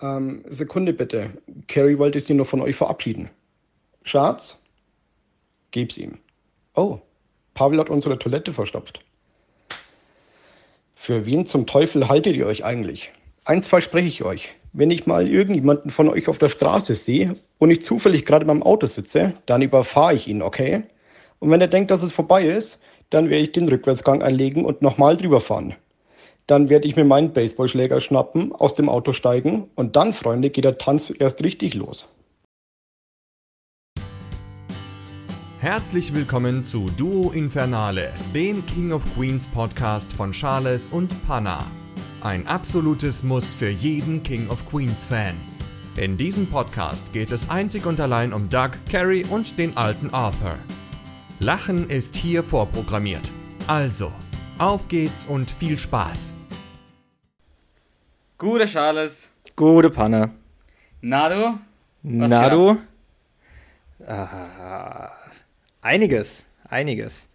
Ähm, Sekunde bitte. Carrie wollte sich noch von euch verabschieden. Schatz? Geb's ihm. Oh, Pavel hat unsere Toilette verstopft. Für wen zum Teufel haltet ihr euch eigentlich? Eins verspreche ich euch. Wenn ich mal irgendjemanden von euch auf der Straße sehe und ich zufällig gerade beim Auto sitze, dann überfahre ich ihn, okay? Und wenn er denkt, dass es vorbei ist, dann werde ich den Rückwärtsgang einlegen und nochmal drüber fahren. Dann werde ich mir meinen Baseballschläger schnappen, aus dem Auto steigen und dann, Freunde, geht der Tanz erst richtig los. Herzlich willkommen zu Duo Infernale, dem King of Queens Podcast von Charles und Panna. Ein absolutes Muss für jeden King of Queens Fan. In diesem Podcast geht es einzig und allein um Doug, Carrie und den alten Arthur. Lachen ist hier vorprogrammiert. Also, auf geht's und viel Spaß. Gute Charles. Gute Panne. Na du? Was Na geht du? Ah, einiges, einiges.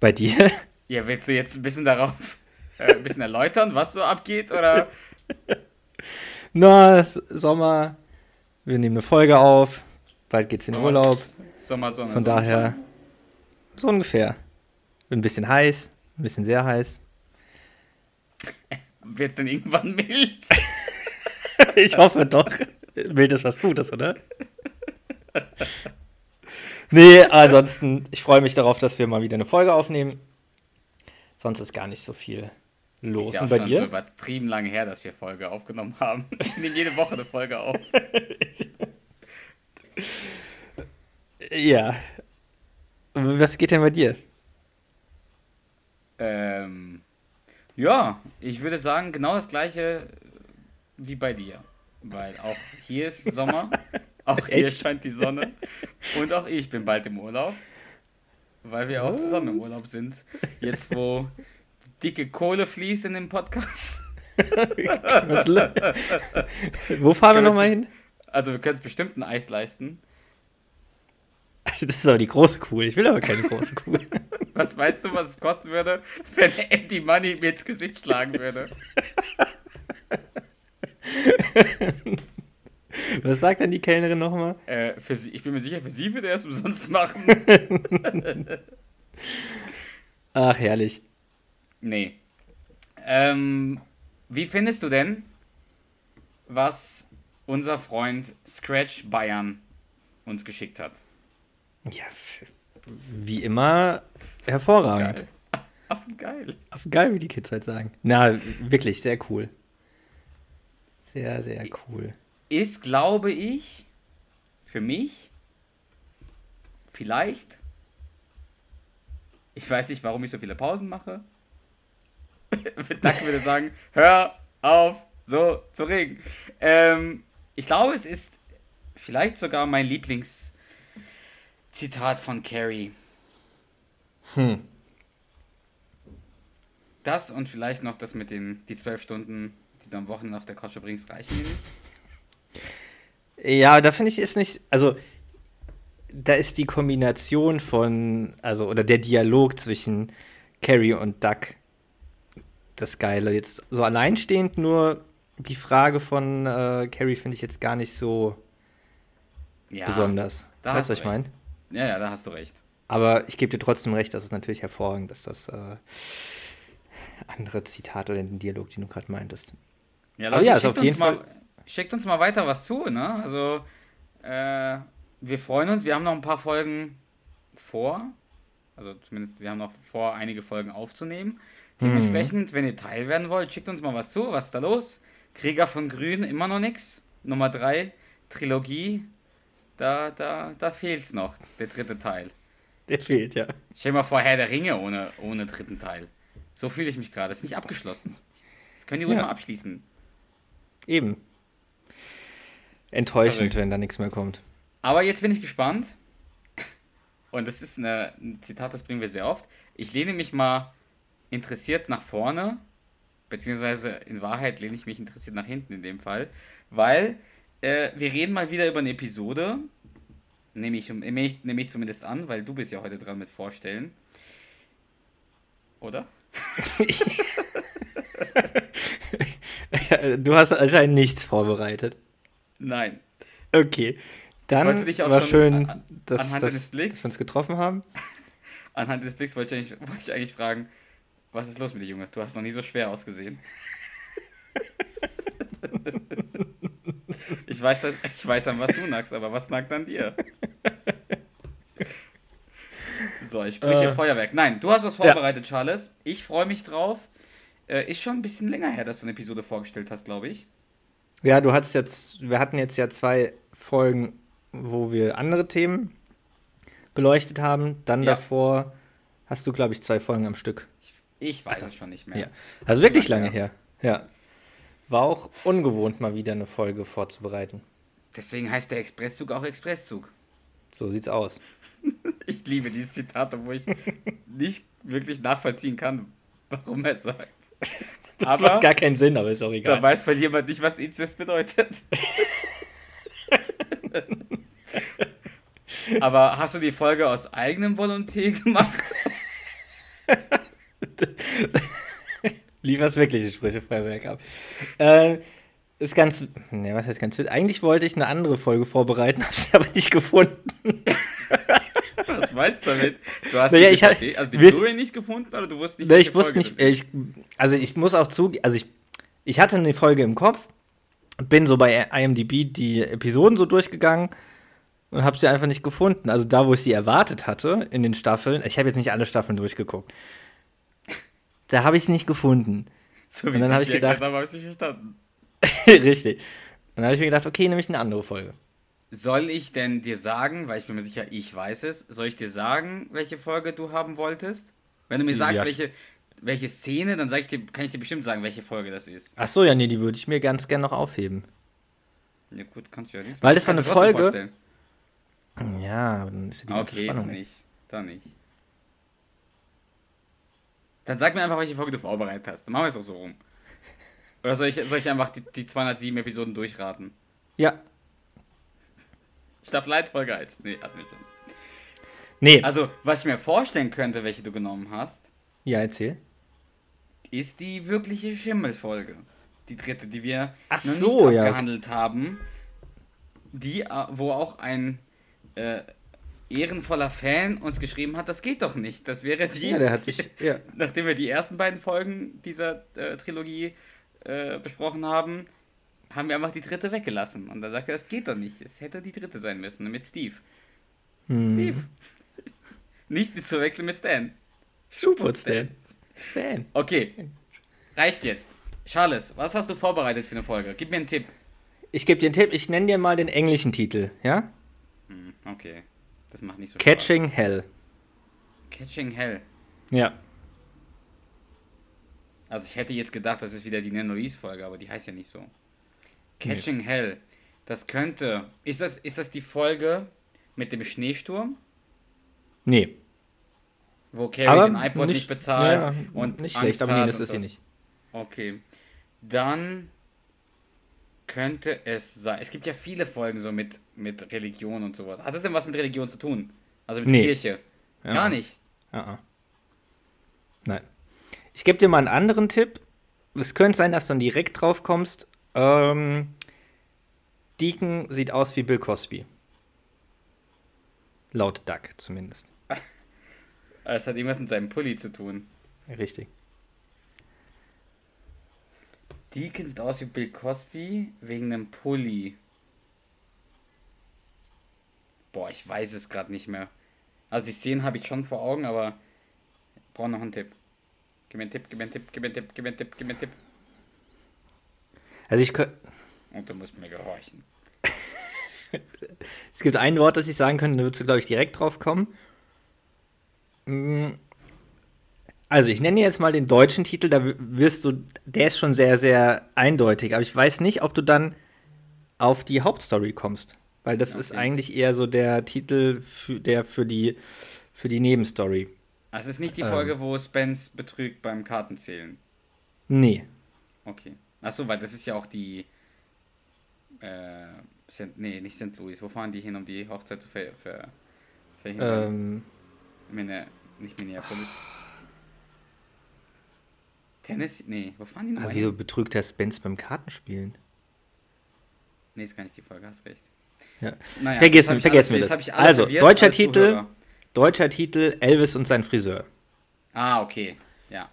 Bei dir? Ja, willst du jetzt ein bisschen darauf, äh, ein bisschen erläutern, was so abgeht, oder? Na, Sommer. Wir nehmen eine Folge auf. Bald geht's in den Urlaub. Sommer, Sonne, Von Sonne, daher so ungefähr. Ein bisschen heiß, ein bisschen sehr heiß. Wird's denn irgendwann mild? Ich hoffe doch. Bild ist was Gutes, oder? Nee, ansonsten, ich freue mich darauf, dass wir mal wieder eine Folge aufnehmen. Sonst ist gar nicht so viel los. Ist ja auch bei schon dir? so übertrieben lange her, dass wir Folge aufgenommen haben. Ich nehme jede Woche eine Folge auf. Ja. Was geht denn bei dir? Ähm, ja, ich würde sagen, genau das gleiche wie bei dir. Weil auch hier ist Sommer, auch hier Echt? scheint die Sonne und auch ich bin bald im Urlaub. Weil wir auch zusammen im Urlaub sind. Jetzt, wo dicke Kohle fließt in dem Podcast. Wo fahren wir nochmal hin? Also wir können uns bestimmt ein Eis leisten. Das ist aber die große Kuh. Ich will aber keine große Kuh. Was weißt du, was es kosten würde, wenn Andy Money mir ins Gesicht schlagen würde? Was sagt dann die Kellnerin nochmal? Äh, für sie, ich bin mir sicher, für sie würde er es umsonst machen. Ach, herrlich. Nee. Ähm, wie findest du denn, was unser Freund Scratch Bayern uns geschickt hat? Ja, wie immer hervorragend. Geil. Ach, geil, wie die Kids halt sagen. Na, wirklich, sehr cool. Sehr, sehr cool. Ist, glaube ich, für mich vielleicht. Ich weiß nicht, warum ich so viele Pausen mache. Danke würde sagen, hör auf, so zu reden. Ähm, ich glaube, es ist vielleicht sogar mein Lieblingszitat von Carrie. Hm. Das und vielleicht noch das mit den die zwölf Stunden, die du am Wochenende auf der Couch verbringst, reichen mir nicht. Ja, da finde ich es nicht, also da ist die Kombination von, also oder der Dialog zwischen Carrie und Duck das Geile. Jetzt so alleinstehend nur die Frage von äh, Carrie finde ich jetzt gar nicht so Ja, besonders. da weißt du, was ich meine? Ja, ja, da hast du recht. Aber ich gebe dir trotzdem recht, dass es natürlich hervorragend ist, das äh, andere Zitat oder den Dialog, den du gerade meintest. Ja, Aber Leute, ja, ist schickt, auf jeden uns mal, schickt uns mal weiter was zu, ne? Also, äh, wir freuen uns. Wir haben noch ein paar Folgen vor. Also zumindest, wir haben noch vor, einige Folgen aufzunehmen. Dementsprechend, wenn ihr Teil werden wollt, schickt uns mal was zu. Was ist da los? Krieger von Grün, immer noch nix. Nummer 3, Trilogie. Da, da, da fehlt's noch, der dritte Teil. Der fehlt, ja. Stell dir mal vor, Herr der Ringe ohne, ohne dritten Teil. So fühle ich mich gerade. Ist nicht abgeschlossen. Das können die ruhig Ja. mal abschließen. Eben. Enttäuschend, Verrückt. wenn da nichts mehr kommt. Aber jetzt bin ich gespannt. Und das ist eine, ein Zitat, das bringen wir sehr oft. Ich lehne mich mal interessiert nach vorne, beziehungsweise in Wahrheit lehne ich mich interessiert nach hinten in dem Fall, weil äh, wir reden mal wieder über eine Episode, nehme ich, nehme, ich, nehme ich zumindest an, weil du bist ja heute dran mit Vorstellen. Oder? du hast anscheinend nichts vorbereitet. Nein. Okay. Dann wollte dich auch war schon schön, an- dass, dass, dass wir uns getroffen haben. Anhand des Blicks wollte ich, eigentlich, wollte ich eigentlich fragen, was ist los mit dir, Junge? Du hast noch nie so schwer ausgesehen. ich, weiß, ich weiß, an was du nackst, aber was nackt an dir? So, ich spreche Äh. Feuerwerk. Nein, du hast was vorbereitet, Charles. Ich freue mich drauf. Äh, ist schon ein bisschen länger her, dass du eine Episode vorgestellt hast, glaube ich. Ja, du hattest jetzt, wir hatten jetzt ja zwei Folgen, wo wir andere Themen beleuchtet haben. Dann Ja. davor hast du, glaube ich, zwei Folgen am Stück. Ich, ich weiß es schon nicht mehr. Ja. Also wirklich Lange lange her. Ja. War auch ungewohnt, mal wieder eine Folge vorzubereiten. Deswegen heißt der Expresszug auch Expresszug. So sieht's aus. Ich liebe dieses Zitat, obwohl ich nicht wirklich nachvollziehen kann, warum er sagt. Das Aber macht gar keinen Sinn, aber ist auch da egal. weiß weil jemand nicht, was Inzest bedeutet. Aber hast du die Folge aus eigenem Volontär gemacht? Lieferst wirkliche Sprüche Feuerwerk ab. Äh, ist ganz. Ne, was heißt ganz witzig? Eigentlich wollte ich eine andere Folge vorbereiten, habe sie aber nicht gefunden. Was meinst du damit? Du hast Naja, die, ich hab- also die Blu-ray nicht gefunden oder du wusstest nicht, Ne, ich wusste Folge nicht, ich, also ich muss auch zu, also ich, ich hatte eine Folge im Kopf, bin so bei IMDb die Episoden so durchgegangen und habe sie einfach nicht gefunden. Also da, wo ich sie erwartet hatte in den Staffeln, ich habe jetzt nicht alle Staffeln durchgeguckt, da habe ich sie nicht gefunden. so wie und dann sie hab es ich gedacht- haben, habe ich nicht verstanden. Richtig. Und dann habe ich mir gedacht, okay, nehme ich eine andere Folge. Soll ich denn dir sagen, weil ich bin mir sicher, ich weiß es, soll ich dir sagen, welche Folge du haben wolltest? Wenn du mir sagst, Ja. welche, welche Szene, dann sag ich dir, kann ich dir bestimmt sagen, welche Folge das ist. Ach so, ja, nee, die würde ich mir ganz gern noch aufheben. Ja gut, kannst du ja nicht. Weil das war eine Folge- vorstellen. Ja, aber dann ist ja die ganze Okay, dann Spannung weg. nicht. Dann nicht. Dann sag mir einfach, welche Folge du vorbereitet hast. Dann machen wir es auch so rum. Oder soll ich, soll ich einfach die, die 207 Episoden durchraten? Ja. Staffel 1, Folge 1. Nee, hatten wir schon. Nee, Also, was ich mir vorstellen könnte, welche du genommen hast, ja, erzähl. ist die wirkliche Schimmelfolge. Die dritte, die wir Ach noch so, nicht ja. abgehandelt haben. Die, äh, wo auch ein äh, ehrenvoller Fan uns geschrieben hat, das geht doch nicht. Das wäre die. Ja, der hat sich, ja. nachdem wir die ersten beiden Folgen dieser äh, Trilogie äh, besprochen haben, haben wir einfach die dritte weggelassen. Und da sagt er, das geht doch nicht. Es hätte die dritte sein müssen, mit Steve. Hm. Steve. nicht zu wechseln mit Stan. Schubert Stan. Stan. Okay, reicht jetzt. Charles, was hast du vorbereitet für eine Folge? Gib mir einen Tipp. Ich gebe dir einen Tipp, ich nenne dir mal den englischen Titel, ja? Hm, okay, das macht nicht so Catching Hell. Spaß. Catching Hell. Ja. Also ich hätte jetzt gedacht, das ist wieder die Nano East Folge, aber die heißt ja nicht so. Catching Hell. Das könnte. Ist das, ist das die Folge mit dem Schneesturm? Nee. Wo Carrie Aber den iPod nicht, bezahlt ja, und nicht Angst schlecht, aber nee, das ist sie nicht. Okay. Dann könnte es sein. Es gibt ja viele Folgen so mit, mit Religion und sowas. Hat das denn was mit Religion zu tun? Also mit Nee. Kirche? Ja. Gar nicht. Ah. Nein. Ich gebe dir mal einen anderen Tipp. Es könnte sein, dass du dann direkt drauf kommst. Ähm, Deacon sieht aus wie Bill Cosby. Laut Duck zumindest. Es hat irgendwas mit seinem Pulli zu tun. Richtig. Deacon sieht aus wie Bill Cosby wegen einem Pulli. Boah, ich weiß es gerade nicht mehr. Also die Szenen habe ich schon vor Augen, aber brauche noch einen Tipp. Gib mir einen Tipp, gib mir einen Tipp, gib mir einen Tipp, gib mir einen Tipp, gib mir einen Tipp. Also ich kö- Und du musst mir gehorchen. Es gibt ein Wort, das ich sagen könnte, da würdest du, glaube ich, direkt drauf kommen. Mm, Also, ich nenne jetzt mal den deutschen Titel, da wirst du, der ist schon sehr, sehr eindeutig, aber ich weiß nicht, ob du dann auf die Hauptstory kommst. Weil das ist Okay. eigentlich eher so der Titel, für, der für die, für die Nebenstory. Also es ist nicht die Ähm. Folge, wo Spence betrügt beim Kartenzählen. Nee. Okay. Achso, weil das ist ja auch die. Äh, St. Nee, nicht St. Louis. Wo fahren die hin, um die Hochzeit zu ver ver verhindern? Ähm, Minne nicht Minneapolis. Tennessee? Nee, wo fahren die noch Aber hin? wieso betrügt der Spence beim Kartenspielen? Nee, ist gar nicht die Folge, hast recht. Ja. Naja, vergessen vergessen wir das. alles Also, verwirrt deutscher Titel, Zuhörer. deutscher Titel, Elvis und sein Friseur. Ah, okay. Ja.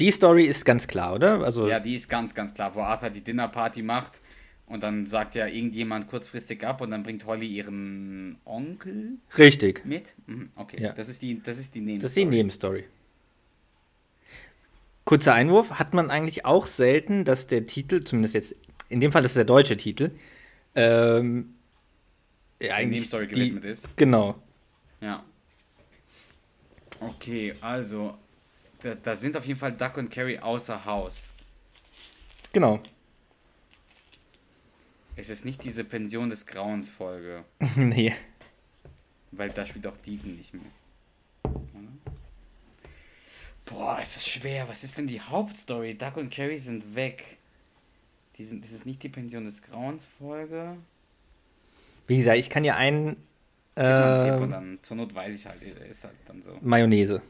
Die Story ist ganz klar, oder? Also, Ja, die ist ganz, ganz klar, wo Arthur die Dinnerparty macht und dann sagt ja irgendjemand kurzfristig ab und dann bringt Holly ihren Onkel richtig. mit. Mhm, okay, Ja. das ist die, das ist die Nebenstory. Das ist die Nebenstory. Kurzer Einwurf, hat man eigentlich auch selten, dass der Titel, zumindest jetzt, in dem Fall ist es der deutsche Titel, ähm, ja, eigentlich Nebenstory die- gewidmet ist. Genau. Ja. Okay, also, da, da sind auf jeden Fall Duck und Carrie außer Haus. Genau. Es ist nicht diese Pension des Grauens Folge, nee. weil da spielt auch Deacon nicht mehr. Boah, ist das schwer. Was ist denn die Hauptstory? Duck und Carrie sind weg. Die sind, das ist nicht die Pension des Grauens Folge. Wie gesagt, ich kann ja einen äh, dann, zur Not weiß ich halt, ist halt dann so. Mayonnaise.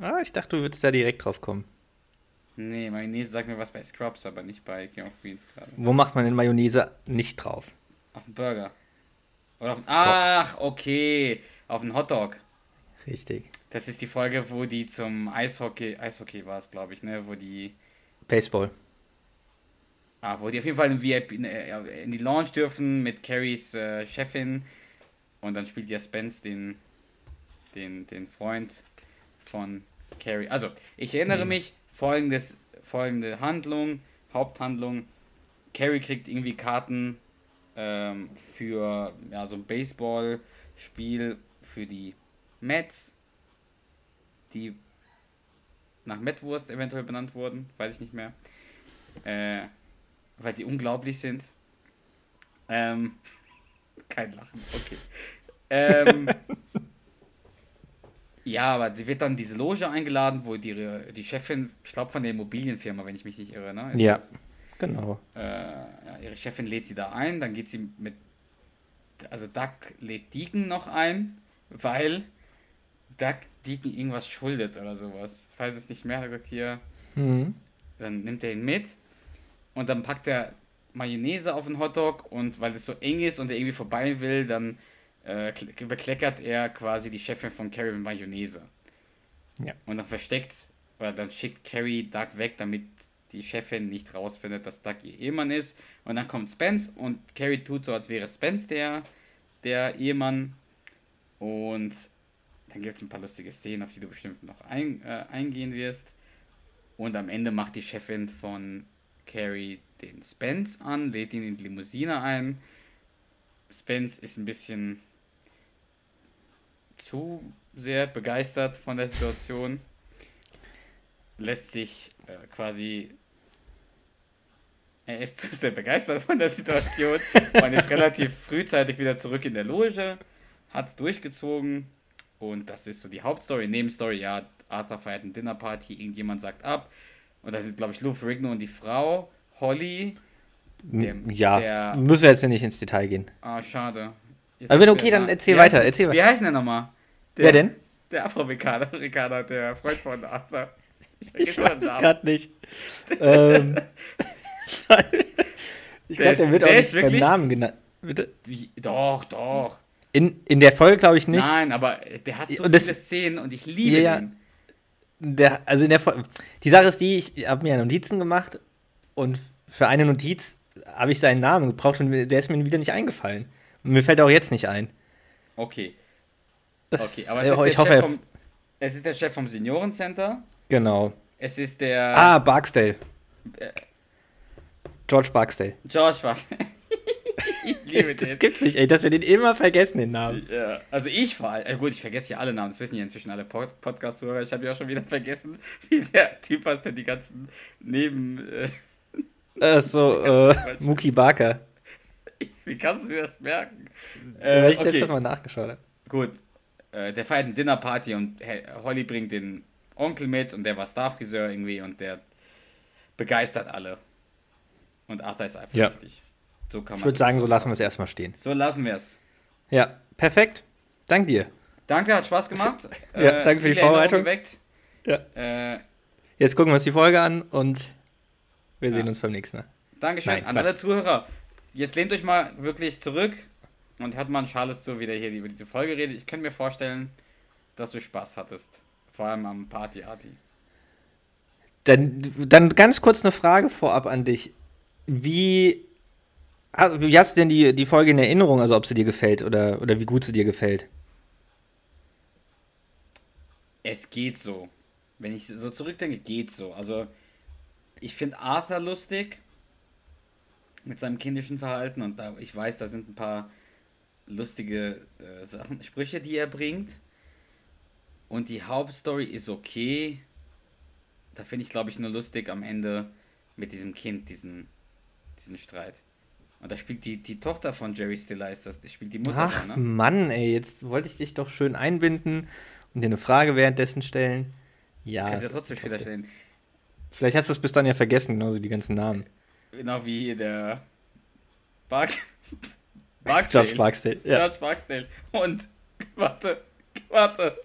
Ah, ich dachte, du würdest da direkt drauf kommen. Nee, Mayonnaise sagt mir was bei Scrubs, aber nicht bei King of Queens gerade. Wo macht man denn Mayonnaise nicht drauf? Auf den Burger. Oder auf Ach, okay. Auf den Hotdog. Richtig. Das ist die Folge, wo die zum Eishockey, Eishockey war es, glaube ich, ne? Wo die, Baseball. ah, wo die auf jeden Fall in, VIP, ne, in die Lounge dürfen mit Carries äh, Chefin. Und dann spielt ja Spence den, den, den Freund von Carrie. Also, ich erinnere mich, folgendes, folgende Handlung, Haupthandlung. Carrie kriegt irgendwie Karten ähm, für ja, so ein Baseballspiel für die Mets, die nach Mettwurst eventuell benannt wurden, weiß ich nicht mehr. Äh, weil sie unglaublich sind. Ähm, kein Lachen, okay. Ähm, ja, aber sie wird dann in diese Loge eingeladen, wo die, die Chefin, ich glaube von der Immobilienfirma, wenn ich mich nicht irre, ne? Ist Ja. das? Genau. äh, ja, ihre Chefin lädt sie da ein, dann geht sie mit, also Duck lädt Deacon noch ein, weil Duck Deacon irgendwas schuldet oder sowas. Ich weiß es nicht mehr, er hat gesagt, hier, Mhm. dann nimmt er ihn mit und dann packt er Mayonnaise auf den Hotdog und weil es so eng ist und er irgendwie vorbei will, dann äh, kle- bekleckert er quasi die Chefin von Carrie mit Mayonnaise. Ja. Und dann versteckt, oder dann schickt Carrie Doug weg, damit die Chefin nicht rausfindet, dass Doug ihr Ehemann ist. Und dann kommt Spence und Carrie tut so, als wäre Spence der, der Ehemann. Und dann gibt es ein paar lustige Szenen, auf die du bestimmt noch ein, äh, eingehen wirst. Und am Ende macht die Chefin von Carrie den Spence an, lädt ihn in die Limousine ein. Spence ist ein bisschen zu sehr begeistert von der Situation. Lässt sich äh, quasi. Er ist zu sehr begeistert von der Situation und ist relativ frühzeitig wieder zurück in der Loge. Hat es durchgezogen. Und das ist so die Hauptstory. Nebenstory, ja, Arthur feiert eine Dinnerparty, irgendjemand sagt ab. Und da sind, glaube ich, Lou Ferrigno und die Frau, Holly. Der- ja, der- müssen wir jetzt nicht ins Detail gehen. Ah, schade. Jetzt Aber wenn okay, ich- dann erzähl wie weiter, heißt- erzähl Wie weiter. heißt denn der nochmal? Der, Wer denn? Der Afroamerikaner, Amerikaner, der Freund von Arthur. Ich vergesse weiß es gerade nicht. ähm, ich Der glaube, der ist- wird auch der nicht beim Namen genannt. Bitte? Wie, doch, doch. In, in der Folge glaube ich nicht. Nein, aber der hat so Und das- viele Szenen und ich liebe Ja, ihn. Der, also in der Folge. Die Sache ist die, ich habe mir Notizen gemacht und für eine Notiz habe ich seinen Namen gebraucht und der ist mir wieder nicht eingefallen. Und mir fällt auch jetzt nicht ein. Okay, Das- okay. Aber es äh, ist, der ich hoffe, Chef vom, es ist der Chef vom Seniorencenter. Genau. Es ist der Ah, Barksdale. Äh. George Barksdale. George war. ich liebe Das den. gibt's nicht, ey, dass wir den immer vergessen, den Namen. Ja, also ich vor allem, äh gut, ich vergesse ja alle Namen, das wissen ja inzwischen alle Pod Podcast-Hörer. Ich habe ja auch schon wieder vergessen, wie der Typ heißt, der die ganzen Neben. Äh, Äh, so, äh, Mookie Barker. wie kannst du dir das merken? Äh, weil ich okay. letztes Mal nachgeschaut habe. Gut, äh, der feiert eine Dinnerparty und He- Holly bringt den Onkel mit und der war Starfriseur irgendwie und der begeistert alle. Und Arthur ist einfach Ja. richtig. So kann Ich man würde das sagen, so lassen wir es erstmal stehen. So lassen wir es. Ja, perfekt. Dank dir. Danke, hat Spaß gemacht. Ja, danke für die Vorbereitung. Ja. Äh, Jetzt gucken wir uns die Folge an und wir sehen Ja. uns beim nächsten Mal. Dankeschön Nein, an Quatsch. alle Zuhörer. Jetzt lehnt euch mal wirklich zurück und hört mal Charles zu, wie der hier über diese Folge redet. Ich könnte mir vorstellen, dass du Spaß hattest. Vor allem am Party-Arty. Dann, dann ganz kurz eine Frage vorab an dich. Wie, wie hast du denn die, die Folge in Erinnerung, also ob sie dir gefällt oder, oder wie gut sie dir gefällt? Es geht so. Wenn ich so zurückdenke, geht so. Also, ich finde Arthur lustig mit seinem kindischen Verhalten und da, ich weiß, da sind ein paar lustige äh, Sachen, Sprüche, die er bringt. Und die Hauptstory ist okay. Da finde ich, glaube ich, nur lustig am Ende mit diesem Kind, diesen, diesen Streit. Und da spielt die, die Tochter von Jerry Stiller, ist das, spielt die Mutter. Ach da, ne? Mann, ey, jetzt wollte ich dich doch schön einbinden und dir eine Frage währenddessen stellen. Ja, Kannst ja es ist trotzdem später stellen. Vielleicht hast du es bis dann ja vergessen, genauso die ganzen Namen. Genau wie hier der Bark Barksdale. George Barksdale. Ja. George Barksdale. Und warte, warte.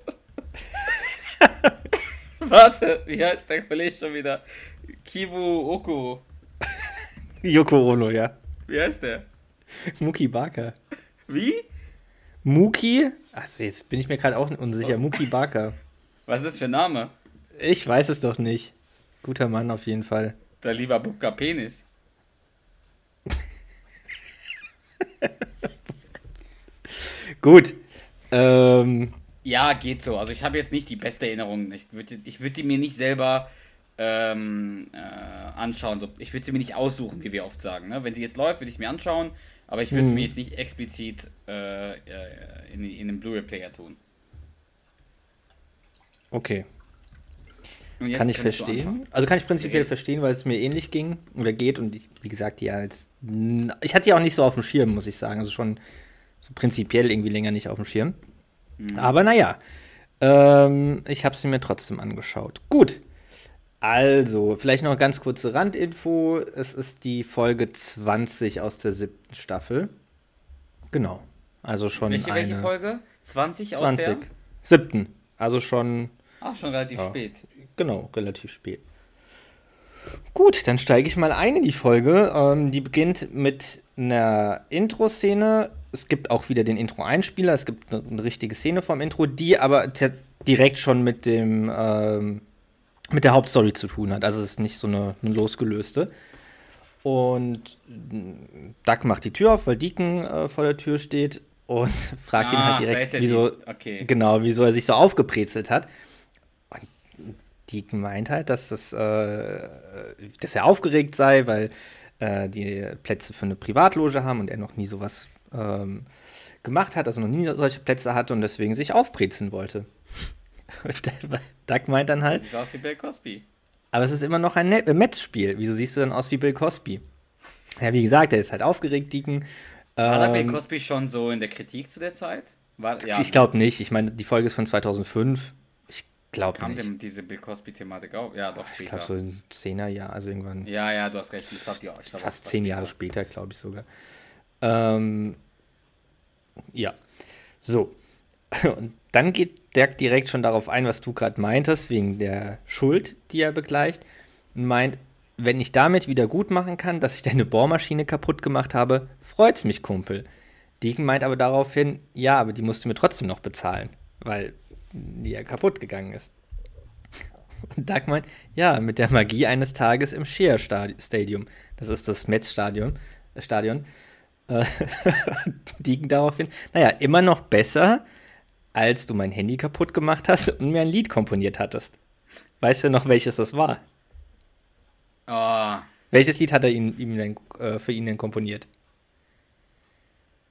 warte, wie heißt der Kollege schon wieder? Kibu Oko. Yoko Ono, ja. Wie heißt der? Muki Barker. Wie? Muki? Also jetzt bin ich mir gerade auch unsicher. Muki Barker. Was ist das für ein Name? Ich weiß es doch nicht. Guter Mann auf jeden Fall. Der lieber Bubka Penis. Gut. Ähm, Ja, geht so. Also ich habe jetzt nicht die beste Erinnerung. Ich würde ich würd die mir nicht selber ähm, äh, anschauen. So, ich würde sie mir nicht aussuchen, wie wir oft sagen. Ne? Wenn sie jetzt läuft, würde ich mir anschauen, aber ich würde es Mhm. mir jetzt nicht explizit äh, äh, in, in einem Blu-ray-Player tun. okay. Kann ich verstehen. Also kann ich prinzipiell Okay. verstehen, weil es mir ähnlich ging oder geht. Und ich, wie gesagt, ja, jetzt, ich hatte die auch nicht so auf dem Schirm, muss ich sagen. Also schon so prinzipiell irgendwie länger nicht auf dem Schirm. Mhm. Aber naja, ähm, ich habe sie mir trotzdem angeschaut. Gut. Also, vielleicht noch ganz kurze Randinfo. Es ist die Folge 20 aus der siebten Staffel. Genau. Also schon Welche, eine welche Folge? 20, aus 20. der? Siebten. Also schon Ach, schon relativ Ja. spät. Genau, relativ spät. Gut, dann steige ich mal ein in die Folge. Ähm, die beginnt mit einer Intro-Szene. Es gibt auch wieder den Intro-Einspieler. Es gibt eine, eine richtige Szene vom Intro, die aber direkt schon mit dem ähm, mit der Hauptstory zu tun hat. Also es ist nicht so eine, eine losgelöste. Und mm, Duck macht die Tür auf, weil Deacon äh, vor der Tür steht und fragt ihn Ah, halt da direkt, wieso, okay. genau, wieso er sich so aufgebrezelt hat. Und Deacon meint halt, dass, das, äh, dass er aufgeregt sei, weil äh, die Plätze für eine Privatloge haben und er noch nie sowas ähm, gemacht hat, also noch nie solche Plätze hatte und deswegen sich aufbrezeln wollte. Doug meint dann halt, Sieht aus wie Bill Cosby. aber es ist immer noch ein äh, Matchspiel. Wieso siehst du dann aus wie Bill Cosby? Ja, wie gesagt, er ist halt aufgeregt, Deacon. War da Bill Ähm, Cosby schon so in der Kritik zu der Zeit? War, ja, ich glaube nicht. Ich meine, die Folge ist von 2005. Ich glaube Kam nicht. dem diese Bill Cosby-Thematik auf? Ja, doch Ich später. glaube so ein Zehnerjahr, also irgendwann Ja, ja, du hast recht. Ich glaub, die, ich glaub, fast zehn. Jahre später, glaube ich sogar. Ähm, ja, so. Und dann geht Dirk direkt schon darauf ein, was du gerade meintest, wegen der Schuld, die er begleicht. Und meint, wenn ich damit wieder gut machen kann, dass ich deine Bohrmaschine kaputt gemacht habe, freut's mich, Kumpel. Deacon meint aber daraufhin, ja, aber die musst du mir trotzdem noch bezahlen, weil die ja kaputt gegangen ist. Und Doug meint, ja, mit der Magie eines Tages im Stadi- Stadium. Das ist das Metz-Stadion. äh, Stadion. Äh, Deacon daraufhin, naja, immer noch besser, als du mein Handy kaputt gemacht hast und mir ein Lied komponiert hattest. Weißt du noch, welches das war? Oh, Welches Lied hat er ihm, ihm denn, äh, für ihn denn komponiert?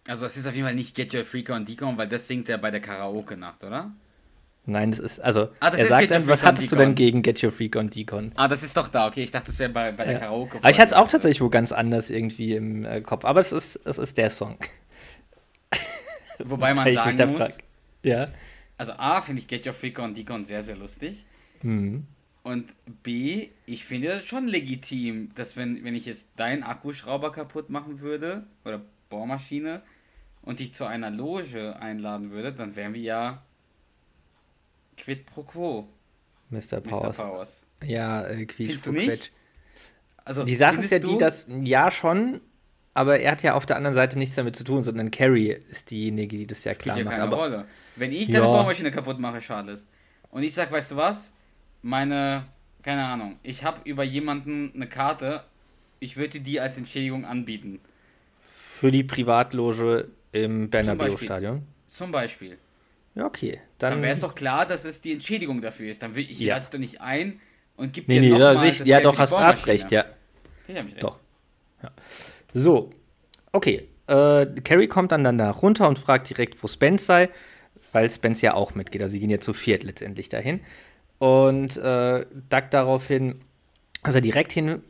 also es ist auf jeden Fall nicht Get Your Freak on Deacon, weil das singt er bei der Karaoke-Nacht, oder? Nein, das ist, also, Ah, das er ist sagt dann, was hattest du denn gegen Get Your Freak on Deacon? Ah, das ist doch da, okay. Ich dachte, das wäre bei, bei der Ja. Karaoke. Aber ich hatte es auch tatsächlich wo ganz anders irgendwie im äh, Kopf. Aber es ist, es ist der Song. Wobei man sagen muss, frag. Ja. also A, finde ich Get Your Freak on Deacon sehr, sehr lustig. Mhm. Und B, ich finde das schon legitim, dass wenn, wenn ich jetzt deinen Akkuschrauber kaputt machen würde oder Bohrmaschine und dich zu einer Loge einladen würde, dann wären wir ja Quid pro quo, Mr. Mr. Powers. Powers. Ja, äh, du Quetsch. nicht? Also, Die Sache ist ja die, dass, ja schon, aber er hat ja auf der anderen Seite nichts damit zu tun, sondern Carrie ist diejenige, die das ja Spielt klar ja macht. keine Aber Rolle. Wenn ich deine Ja. Bohrmaschine kaputt mache, Charles, und ich sag, weißt du was? Meine, keine Ahnung, ich habe über jemanden eine Karte, ich würde die als Entschädigung anbieten. für die Privatloge im Bernabeu-Stadion. Zum Beispiel. Ja, okay. Dann Dann, wäre es doch klar, dass es die Entschädigung dafür ist. Dann will ich Ja. doch nicht ein und gib Nee, dir nee, noch da mal sehe ich, ja doch, hast, recht, ja. Ich hab recht. Doch. Ja. So, okay. Äh, Carrie kommt dann danach runter und fragt direkt, wo Spence sei, weil Spence ja auch mitgeht. Also sie gehen ja zu viert letztendlich dahin. Und äh, Doug daraufhin, dass er direkt hin,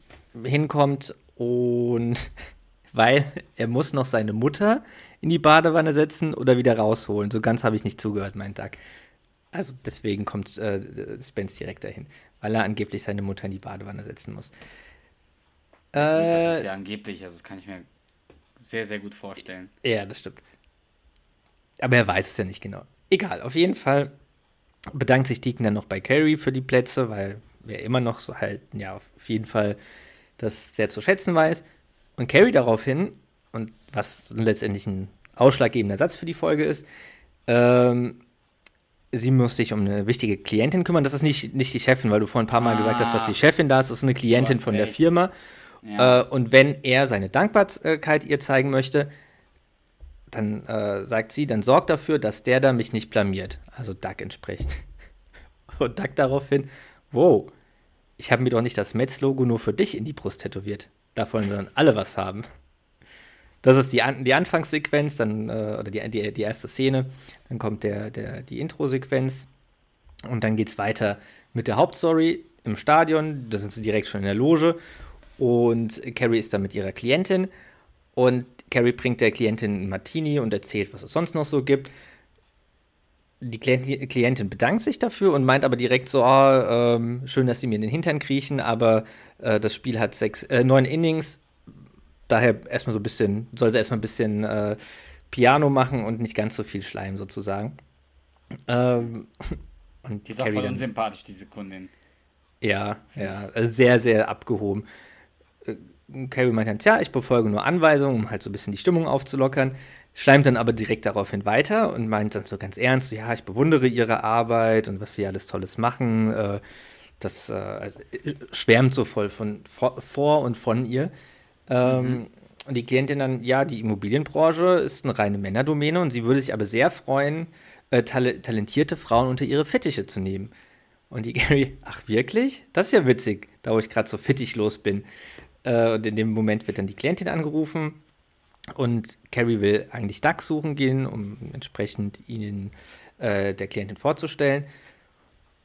hinkommt und weil er muss noch seine Mutter in die Badewanne setzen oder wieder rausholen. So ganz habe ich nicht zugehört, meint Doug. Also deswegen kommt äh, Spence direkt dahin, weil er angeblich seine Mutter in die Badewanne setzen muss. Das Äh, ist ja angeblich, also das kann ich mir sehr, sehr gut vorstellen. Ja, das stimmt. Aber er weiß es ja nicht genau. Egal, auf jeden Fall bedankt sich Deacon dann noch bei Carrie für die Plätze, weil er immer noch so halt, ja, auf jeden Fall das sehr zu schätzen weiß. Und Carrie daraufhin, und was letztendlich ein ausschlaggebender Satz für die Folge ist, ähm, sie muss sich um eine wichtige Klientin kümmern. Das ist nicht, nicht die Chefin, weil du vorhin ein paar Mal gesagt hast, dass die Chefin da ist. Das ist eine Klientin von der recht. Firma. Ja. Äh, und wenn er seine Dankbarkeit ihr zeigen möchte, dann äh, sagt sie, dann sorgt dafür, dass der da mich nicht blamiert. Also Duck entsprechend. Und Duck daraufhin, wow, ich habe mir doch nicht das Metz-Logo nur für dich in die Brust tätowiert. Davon sollen alle was haben. Das ist die, An die Anfangssequenz, dann, äh, oder die, die, die erste Szene. Dann kommt der, der, die Intro-Sequenz. Und dann geht es weiter mit der Hauptstory im Stadion. Da sind sie direkt schon in der Loge. Und Carrie ist da mit ihrer Klientin. Und Carrie bringt der Klientin einen Martini und erzählt, was es sonst noch so gibt. Die Klient Klientin bedankt sich dafür und meint aber direkt so: ah, ähm, Schön, dass sie mir in den Hintern kriechen, aber äh, das Spiel hat sechs, äh, neun Innings. Daher erstmal so ein bisschen, soll sie erstmal ein bisschen äh, Piano machen und nicht ganz so viel Schleim sozusagen. Ähm, und Die ist auch voll unsympathisch, diese Kundin. ja, ja, sehr, sehr abgehoben. Äh, Carrie meint dann, tja, ich befolge nur Anweisungen, um halt so ein bisschen die Stimmung aufzulockern. Schleimt dann aber direkt daraufhin weiter und meint dann so ganz ernst, ja, ich bewundere ihre Arbeit und was sie alles Tolles machen. Äh, das äh, also, äh, schwärmt so voll von vor, vor und von ihr. Ähm, Und die Klientin dann, ja, die Immobilienbranche ist eine reine Männerdomäne und sie würde sich aber sehr freuen, äh, tale talentierte Frauen unter ihre Fittiche zu nehmen. Und die Gary, ach wirklich? Das ist ja witzig, da wo ich gerade so fittig los bin. Äh, und in dem Moment wird dann die Klientin angerufen und Carrie will eigentlich Duck suchen gehen, um entsprechend ihnen äh, der Klientin vorzustellen.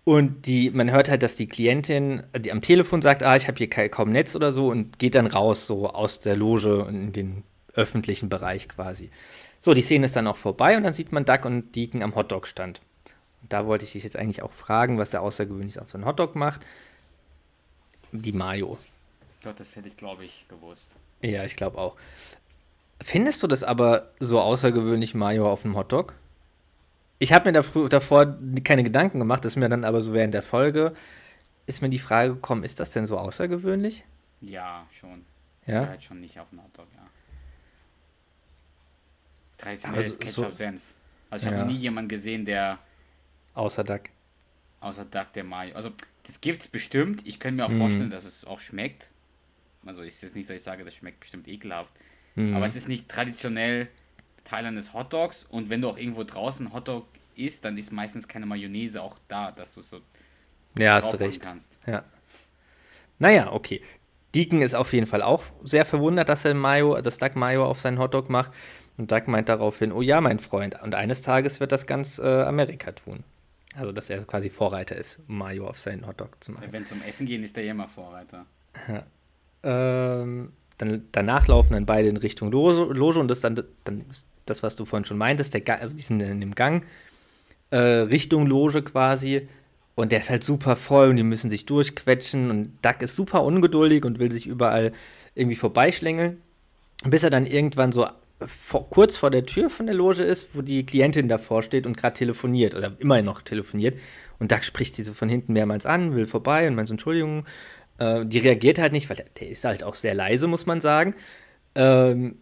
Und die, man hört halt, dass die Klientin, die am Telefon sagt, ah, ich habe hier kaum Netz oder so und geht dann raus, so aus der Loge in den öffentlichen Bereich quasi. So, die Szene ist dann auch vorbei und dann sieht man Duck und Deacon am Hotdog-Stand. Und da wollte ich dich jetzt eigentlich auch fragen, was er außergewöhnlich auf so einen Hotdog macht. Die Mayo. Gott, das hätte ich, glaube ich, gewusst. Ja, ich glaube auch. Findest du das aber so außergewöhnlich, Mayo auf einem Hotdog? Ich habe mir davor, keine Gedanken gemacht, ist mir dann aber so während der Folge, ist mir die Frage gekommen, ist das denn so außergewöhnlich? Ja, schon. Ja? Halt schon nicht auf dem Hotdog, ja. Traditionell Aber ist so- Ketchup so- Senf. Also ich Ja. habe nie jemanden gesehen, der Außer Duck. außer Duck der Mayo. Also das gibt's bestimmt. Ich könnte mir auch Mhm. vorstellen, dass es auch schmeckt. Also ist jetzt nicht so, ich sage, das schmeckt bestimmt ekelhaft. Mhm. Aber es ist nicht traditionell Teil eines Hotdogs. Und wenn du auch irgendwo draußen Hotdog isst, dann ist meistens keine Mayonnaise auch da, dass du so Ja, hast du recht. kannst. Ja. Naja, okay. Deacon ist auf jeden Fall auch sehr verwundert, dass er Mayo, das Duck Mayo auf seinen Hotdog macht. Und Duck meint daraufhin, oh ja, mein Freund, und eines Tages wird das ganz äh, Amerika tun. Also, dass er quasi Vorreiter ist, Mayo auf seinen Hotdog zu machen. Wenn zum Essen gehen, ist der ja immer Vorreiter. Ähm, dann, danach laufen dann beide in Richtung Loge, Loge und das dann, dann das, was du vorhin schon meintest, der also die sind in dem Gang, äh, Richtung Loge quasi. Und der ist halt super voll und die müssen sich durchquetschen und Duck ist super ungeduldig und will sich überall irgendwie vorbeischlängeln. Bis er dann irgendwann so vor, kurz vor der Tür von der Loge ist, wo die Klientin davor steht und gerade telefoniert oder immer noch telefoniert. Und Doug spricht sie so von hinten mehrmals an, will vorbei und meint Entschuldigung. Äh, die reagiert halt nicht, weil der, ist halt auch sehr leise, muss man sagen. Ähm,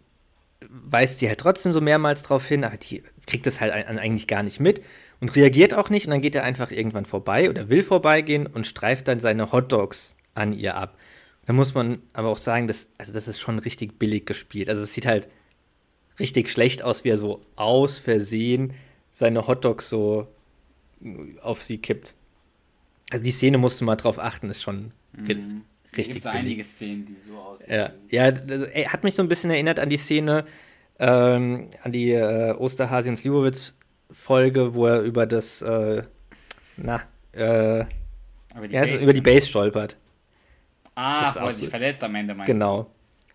weist die halt trotzdem so mehrmals drauf hin, aber die kriegt das halt eigentlich gar nicht mit und reagiert auch nicht. Und dann geht er einfach irgendwann vorbei oder will vorbeigehen und streift dann seine Hotdogs an ihr ab. Da muss man aber auch sagen, dass, also das ist schon richtig billig gespielt. Also es sieht halt richtig schlecht aus, wie er so aus Versehen seine Hotdogs so auf sie kippt. Also die Szene musst du mal drauf achten, ist schon mhm. richtig. Es einige Szenen, die so aussehen. Ja, ja das, hat mich so ein bisschen erinnert an die Szene, ähm, an die äh, Osterhasi und Slivovitz-Folge, wo er über das, äh, na, äh, über die, ja, Base, über die Base stolpert. Ah, wo er sich verletzt am Ende meinst Genau.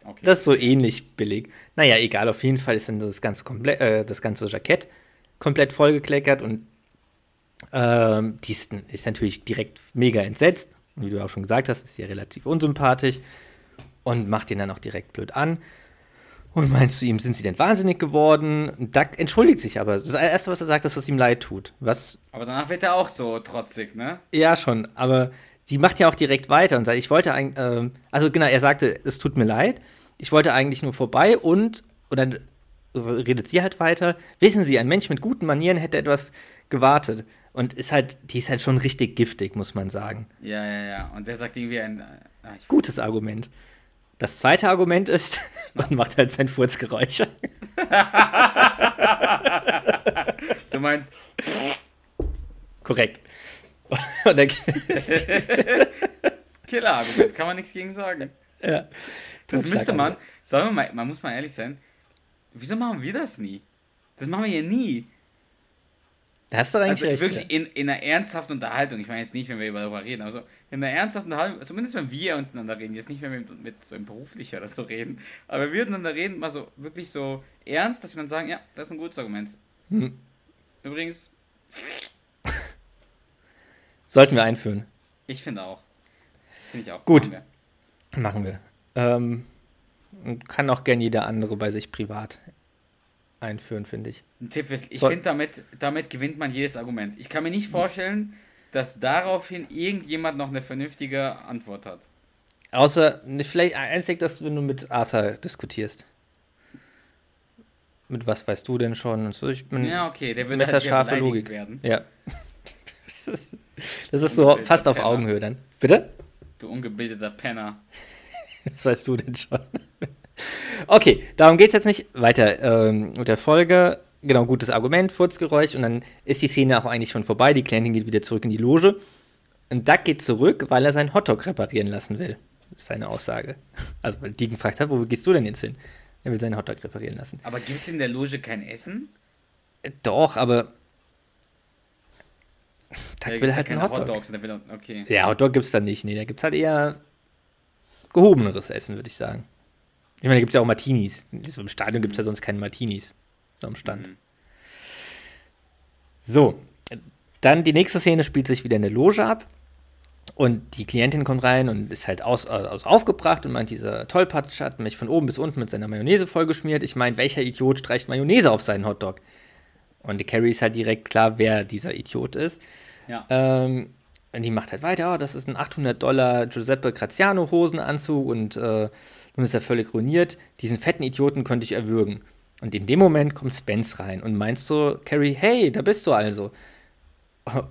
Okay. Das ist so ähnlich billig. Naja, egal, auf jeden Fall ist dann das ganze, Komple äh, das ganze Jackett komplett vollgekleckert und ähm, die ist, ist, natürlich direkt mega entsetzt. Und wie du auch schon gesagt hast, ist sie relativ unsympathisch und macht ihn dann auch direkt blöd an. Und meinst du ihm, sind sie denn wahnsinnig geworden? Und Duck entschuldigt sich aber. Das Erste, was er sagt, ist, dass es ihm leid tut. Was? Aber danach wird er auch so trotzig, ne? Ja, schon. Aber sie macht ja auch direkt weiter und sagt, ich wollte eigentlich, äh, also genau, er sagte, es tut mir leid. Ich wollte eigentlich nur vorbei und, und dann redet sie halt weiter. Wissen Sie, ein Mensch mit guten Manieren hätte etwas gewartet. Und ist halt, die ist halt schon richtig giftig, muss man sagen. Ja, ja, ja. Und der sagt irgendwie ein. Ach, Gutes Argument. Das zweite Argument ist, man macht halt sein Furzgeräusch. du meinst. Korrekt. Killer-Argument, kann man nichts gegen sagen. Ja. Das müsste man, sagen wir mal, man muss mal ehrlich sein, wieso machen wir das nie? Das machen wir ja nie. Da hast du eigentlich also recht. Wirklich ja. in, in einer ernsthaften Unterhaltung, ich meine jetzt nicht, wenn wir darüber reden, also in einer ernsthaften Unterhaltung, zumindest wenn wir untereinander reden, jetzt nicht, wenn wir mit, mit so einem beruflicher oder so reden, aber wir miteinander reden, mal so wirklich so ernst, dass wir dann sagen, ja, das ist ein gutes Argument. Hm. Übrigens. Sollten wir einführen. Ich finde auch. Finde ich auch. Gut. Machen wir. Machen wir. Ähm, kann auch gern jeder andere bei sich privat einführen, finde ich. Ein Tipp ist, ich so. finde, damit, damit gewinnt man jedes Argument. Ich kann mir nicht vorstellen, dass daraufhin irgendjemand noch eine vernünftige Antwort hat. Außer, vielleicht einzig, dass du nur mit Arthur diskutierst. Mit was weißt du denn schon? Und so, ich bin ja, okay, der wird halt scharfe Logik werden. Ja. das ist, das ist so fast auf Penner. Augenhöhe dann. Bitte? Du ungebildeter Penner. Was weißt du denn schon? Okay, darum geht es jetzt nicht. Weiter ähm, mit der Folge. Genau, gutes Argument, Furzgeräusch. Und dann ist die Szene auch eigentlich schon vorbei. Die Klientin geht wieder zurück in die Loge. Und Doug geht zurück, weil er seinen Hotdog reparieren lassen will. Das ist seine Aussage. Also, weil Deacon gefragt hat, wo gehst du denn jetzt hin? Er will seinen Hotdog reparieren lassen. Aber gibt es in der Loge kein Essen? Doch, aber ja, will halt einen Hotdog. Hotdogs, will, okay. Ja, Hotdog gibt es da nicht. Nee, da gibt es halt eher gehobeneres Essen, würde ich sagen. Ich meine, da gibt es ja auch Martinis. Im Stadion gibt es ja sonst keine Martinis. So am Stand. Mhm. So, dann die nächste Szene spielt sich wieder in der Loge ab. Und die Klientin kommt rein und ist halt aus, aus aufgebracht und meint, dieser Tollpatsch hat mich von oben bis unten mit seiner Mayonnaise vollgeschmiert. Ich meine, welcher Idiot streicht Mayonnaise auf seinen Hotdog? Und die Carrie ist halt direkt klar, wer dieser Idiot ist. Ja. Ähm, und die macht halt weiter, oh, das ist ein 800 Dollar Giuseppe Graziano Hosenanzug und äh, nun ist er völlig ruiniert. Diesen fetten Idioten könnte ich erwürgen. Und in dem Moment kommt Spence rein und meinst so, Carrie, hey, da bist du also.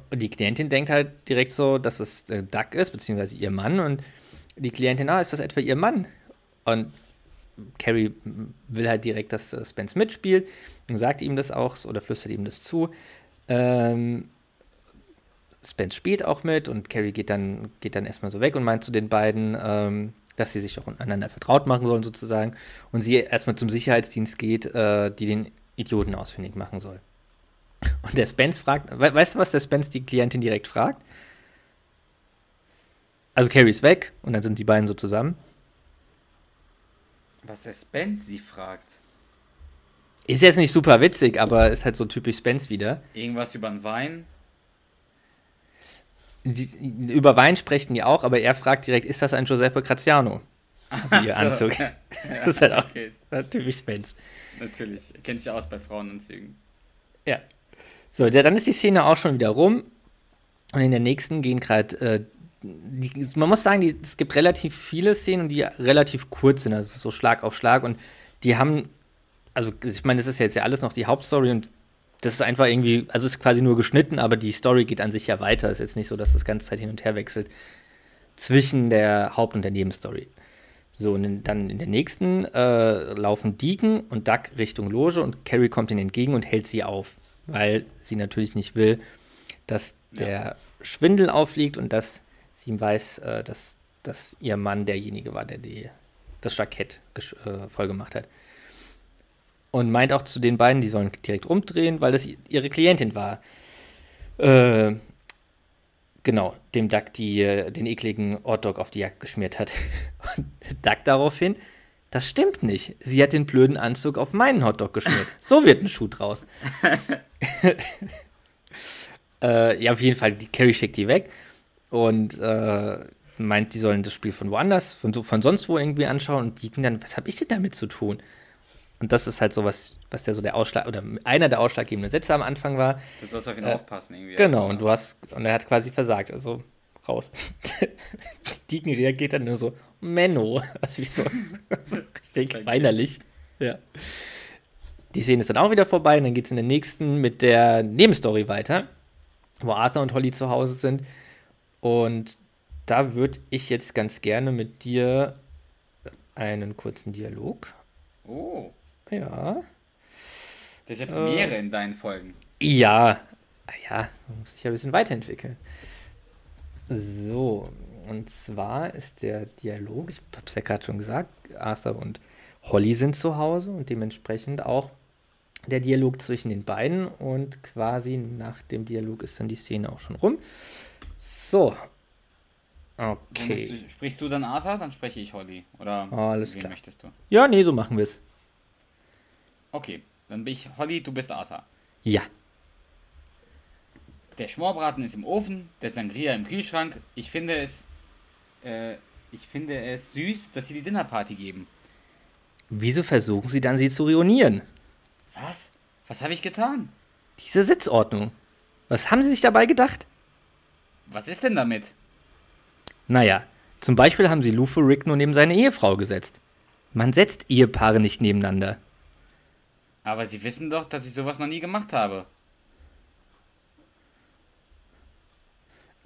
Und die Klientin denkt halt direkt so, dass es äh, Duck ist, beziehungsweise ihr Mann. Und die Klientin, ah, ist das etwa ihr Mann? Und Carrie will halt direkt, dass äh, Spence mitspielt und sagt ihm das auch oder flüstert ihm das zu. Ähm, Spence spielt auch mit und Carrie geht dann, geht dann erstmal so weg und meint zu den beiden, ähm, dass sie sich auch untereinander vertraut machen sollen, sozusagen. Und sie erstmal zum Sicherheitsdienst geht, äh, die den Idioten ausfindig machen soll. Und der Spence fragt, we weißt du, was der Spence die Klientin direkt fragt? Also Carrie ist weg und dann sind die beiden so zusammen. Was der Spence sie fragt. Ist jetzt nicht super witzig, aber ist halt so typisch Spence wieder. Irgendwas über den Wein? Die, über Wein sprechen die auch, aber er fragt direkt, ist das ein Giuseppe Graziano? Also ihr so. Anzug. Ja, Das ist halt auch okay. typisch Spence. Natürlich. Kennt sich aus bei Frauenanzügen. Ja. So, der, dann ist die Szene auch schon wieder rum. Und in der nächsten gehen gerade. Äh, man muss sagen, die, es gibt relativ viele Szenen, die relativ kurz sind, also so Schlag auf Schlag. Und die haben. Also, ich meine, das ist ja jetzt ja alles noch die Hauptstory und das ist einfach irgendwie. Also, es ist quasi nur geschnitten, aber die Story geht an sich ja weiter. Es ist jetzt nicht so, dass das ganze Zeit hin und her wechselt zwischen der Haupt- und der Nebenstory. So, und dann in der nächsten äh, laufen Deacon und Duck Richtung Loge und Carrie kommt ihnen entgegen und hält sie auf, weil sie natürlich nicht will, dass der Schwindel aufliegt und dass sie weiß, äh, dass, dass ihr Mann derjenige war, der die, das Jackett äh, voll gemacht hat. Und meint auch zu den beiden, die sollen direkt rumdrehen, weil das ihre Klientin war. Äh, genau, dem Duck die, äh, den ekligen Hotdog auf die Jacke geschmiert hat. Und Duck daraufhin, das stimmt nicht. Sie hat den blöden Anzug auf meinen Hotdog geschmiert. So wird ein Schuh draus. äh, ja, auf jeden Fall, die Carrie schickt die weg und äh, meint, die sollen das Spiel von woanders, von, so, von sonst wo irgendwie anschauen und die dann, was habe ich denn damit zu tun? Und das ist halt so was, was der so der Ausschlag, oder einer der ausschlaggebenden Sätze am Anfang war. Du sollst auf ihn Äh, aufpassen irgendwie. Genau, Also, und du hast, und er hat quasi versagt, also raus. Deacon reagiert dann nur so, Menno, also wie so, so richtig weinerlich. Ja. Die Szene ist dann auch wieder vorbei und dann geht es in der nächsten mit der Nebenstory weiter, wo Arthur und Holly zu Hause sind. Und da würde ich jetzt ganz gerne mit dir einen kurzen Dialog. Oh, Ja. das ist ja Äh. Premiere in deinen Folgen. Ja, ah ja, man muss sich ja ein bisschen weiterentwickeln. So, und zwar ist der Dialog, ich habe es ja gerade schon gesagt, Arthur und Holly sind zu Hause und dementsprechend auch der Dialog zwischen den beiden und quasi nach dem Dialog ist dann die Szene auch schon rum. So. Okay. du- Sprichst du dann Arthur, dann spreche ich Holly. Oder Oh, alles klar. möchtest du? Ja, nee, so machen wir es. Okay, dann bin ich Holly, du bist Arthur. Ja. Der Schmorbraten ist im Ofen, der Sangria im Kühlschrank. Ich finde es, äh, ich finde es süß, dass sie die Dinnerparty geben. Wieso versuchen sie dann, sie zu reunieren? Was? Was habe ich getan? Diese Sitzordnung. Was haben sie sich dabei gedacht? Was ist denn damit? Naja, zum Beispiel haben sie Lou Ferrigno neben seine Ehefrau gesetzt. Man setzt Ehepaare nicht nebeneinander. Aber sie wissen doch, dass ich sowas noch nie gemacht habe.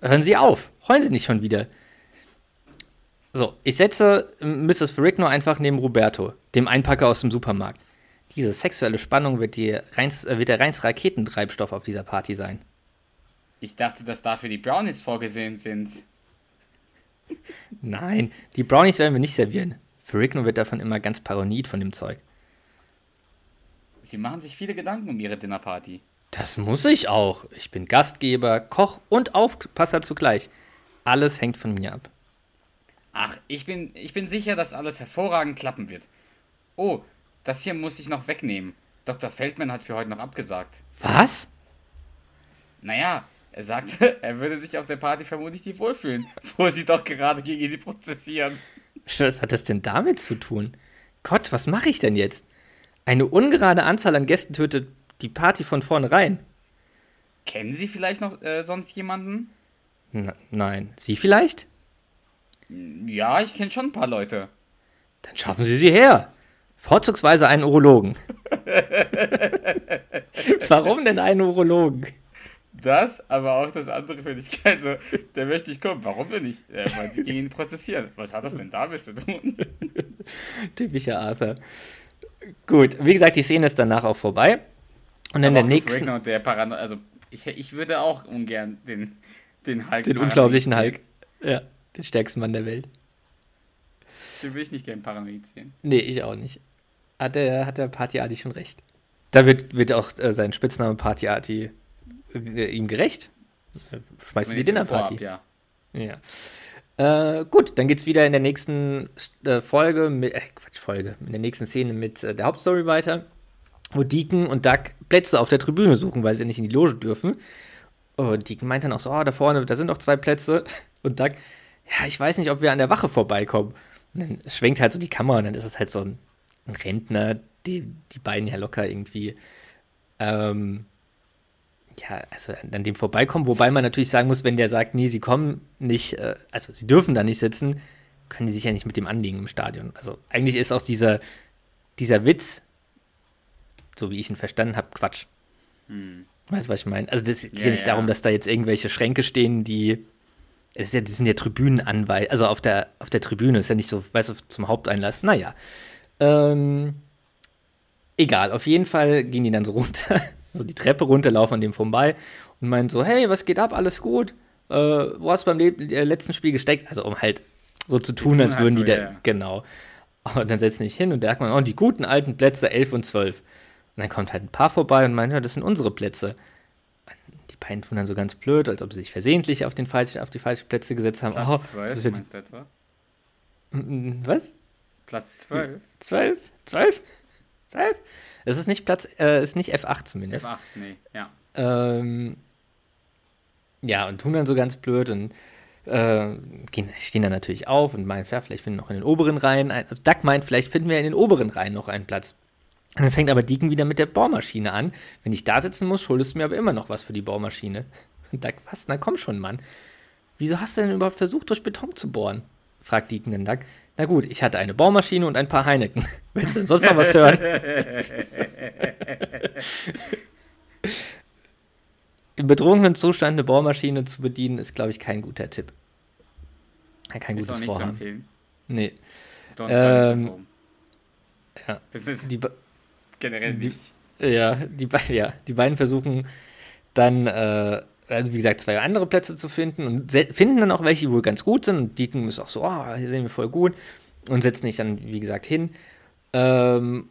Hören Sie auf, heulen Sie nicht schon wieder. So, ich setze Mrs. Ferrigno einfach neben Roberto, dem Einpacker aus dem Supermarkt. Diese sexuelle Spannung wird, die reins, äh, wird der reinste Raketentreibstoff auf dieser Party sein. Ich dachte, dass dafür die Brownies vorgesehen sind. Nein, die Brownies werden wir nicht servieren. Ferrigno wird davon immer ganz paranoid von dem Zeug. Sie machen sich viele Gedanken um ihre Dinnerparty. Das muss ich auch. Ich bin Gastgeber, Koch und Aufpasser zugleich. Alles hängt von mir ab. Ach, ich bin, ich bin sicher, dass alles hervorragend klappen wird. Oh, das hier muss ich noch wegnehmen. Dr. Feldman hat für heute noch abgesagt. Was? Naja, er sagte, er würde sich auf der Party vermutlich nicht wohlfühlen, wo sie doch gerade gegen ihn prozessieren. Was hat das denn damit zu tun? Gott, was mache ich denn jetzt? Eine ungerade Anzahl an Gästen tötet die Party von vornherein. Kennen Sie vielleicht noch äh, sonst jemanden? N nein. Sie vielleicht? Ja, ich kenne schon ein paar Leute. Dann schaffen Sie sie her. Vorzugsweise einen Urologen. Warum denn einen Urologen? Das, aber auch das andere finde ich geil. So, der möchte nicht kommen. Warum denn nicht? Er meint, sie gegen ihn prozessieren. Was hat das denn damit zu tun? Typischer Arthur. Gut, wie gesagt, die Szene ist danach auch vorbei. Und in Aber der nächsten. Und der Parano also ich, ich würde auch ungern den, den Hulk. Den unglaublichen. Hulk. Ja, den stärksten Mann der Welt. Den will ich nicht gern paranoid sehen. Nee, ich auch nicht. Hat der, hat der Party Arti schon recht. Da wird, wird auch äh, sein Spitzname Party Arti äh, ihm gerecht. Schmeißt in die Dinnerparty. Vorab, ja. Ja. Äh, gut, dann geht's wieder in der nächsten äh, Folge, mit, äh, Quatsch, Folge, in der nächsten Szene mit äh, der Hauptstory weiter, wo Deacon und Doug Plätze auf der Tribüne suchen, weil sie nicht in die Loge dürfen. Und Deacon meint dann auch so, oh, da vorne, da sind noch zwei Plätze. Und Doug, ja, ich weiß nicht, ob wir an der Wache vorbeikommen. Und dann schwenkt halt so die Kamera und dann ist es halt so ein, ein Rentner, die, die beiden ja locker irgendwie ähm, ja, also an dem vorbeikommen. Wobei man natürlich sagen muss, wenn der sagt, nee, sie kommen nicht, äh, also sie dürfen da nicht sitzen, können die sich ja nicht mit dem anlegen im Stadion. Also eigentlich ist auch dieser, dieser Witz, so wie ich ihn verstanden habe, Quatsch. Hm. Weißt du, was ich meine? Also das geht ja, nicht ja. darum, dass da jetzt irgendwelche Schränke stehen, die das, ja, das sind ja Tribünenanweisungen, also auf der, auf der Tribüne ist ja nicht so, weißt du, zum Haupteinlass. Naja. Ähm, egal, auf jeden Fall gehen die dann so runter, so die Treppe runter, laufen an dem vorbei und meinen so, hey, was geht ab, alles gut? Äh, wo hast du beim äh, letzten Spiel gesteckt? Also um halt so zu tun, als würden halt die da, ja. genau. Und dann setzen sich hin und da sagt man, oh, die guten alten Plätze 11 und 12. Und dann kommt halt ein Paar vorbei und meint, ja, das sind unsere Plätze. Die beiden tun dann so ganz blöd, als ob sie sich versehentlich auf, den falschen, auf die falschen Plätze gesetzt haben. Platz oh, 12, das ist meinst du etwa? Was? Platz 12? 12? 12? 12? Es ist nicht Platz, äh, ist nicht F8 zumindest. F8, nee, ja. Ähm, ja, und tun dann so ganz blöd und äh, gehen, stehen dann natürlich auf und meinen, ja, vielleicht finden wir noch in den oberen Reihen ein. Also Duck meint, vielleicht finden wir in den oberen Reihen noch einen Platz. Und dann fängt aber Deacon wieder mit der Bohrmaschine an. Wenn ich da sitzen muss, schuldest du mir aber immer noch was für die Bohrmaschine. Und Duck, was? Na komm schon, Mann. Wieso hast du denn überhaupt versucht, durch Beton zu bohren? fragt Deacon den Duck. Na gut, ich hatte eine Bohrmaschine und ein paar Heineken. Willst du denn sonst noch was hören? Im betrunkenen Zustand eine Bohrmaschine zu bedienen, ist, glaube ich, kein guter Tipp. Kein ist gutes auch nicht Vorhaben. zu empfehlen. Nee. Ähm, ja. Das ist die generell nicht. Die, ja, die, ja, die beiden versuchen dann, äh, also wie gesagt, zwei andere Plätze zu finden und finden dann auch welche, die wohl ganz gut sind. Und Deacon ist auch so, oh, hier sehen wir voll gut. Und setzen sich dann, wie gesagt, hin. Ähm,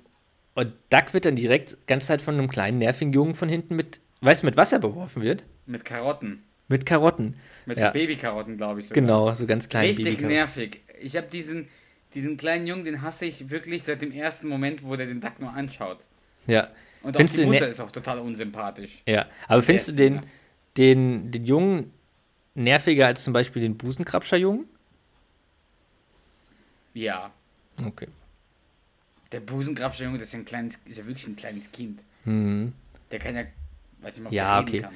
und Duck wird dann direkt ganz Zeit von einem kleinen, nervigen Jungen von hinten mit Weißt du, mit was er beworfen wird? Mit Karotten. Mit Karotten. Mit ja. so Babykarotten, glaube ich. Sogar. Genau, so ganz kleine Richtig nervig. Ich habe diesen, diesen kleinen Jungen, den hasse ich wirklich seit dem ersten Moment, wo der den Duck nur anschaut. Ja. Und findest auch die Mutter ist auch total unsympathisch. Ja, aber findest du den, den, den Jungen nerviger als zum Beispiel den Busenkrabscher-Jungen? Ja. Okay. Der Busenkrabscher-Junge, das ist ja, ein kleines, ist ja wirklich ein kleines Kind. Mhm. Der kann ja Weiß nicht, ob ja, okay. Kann.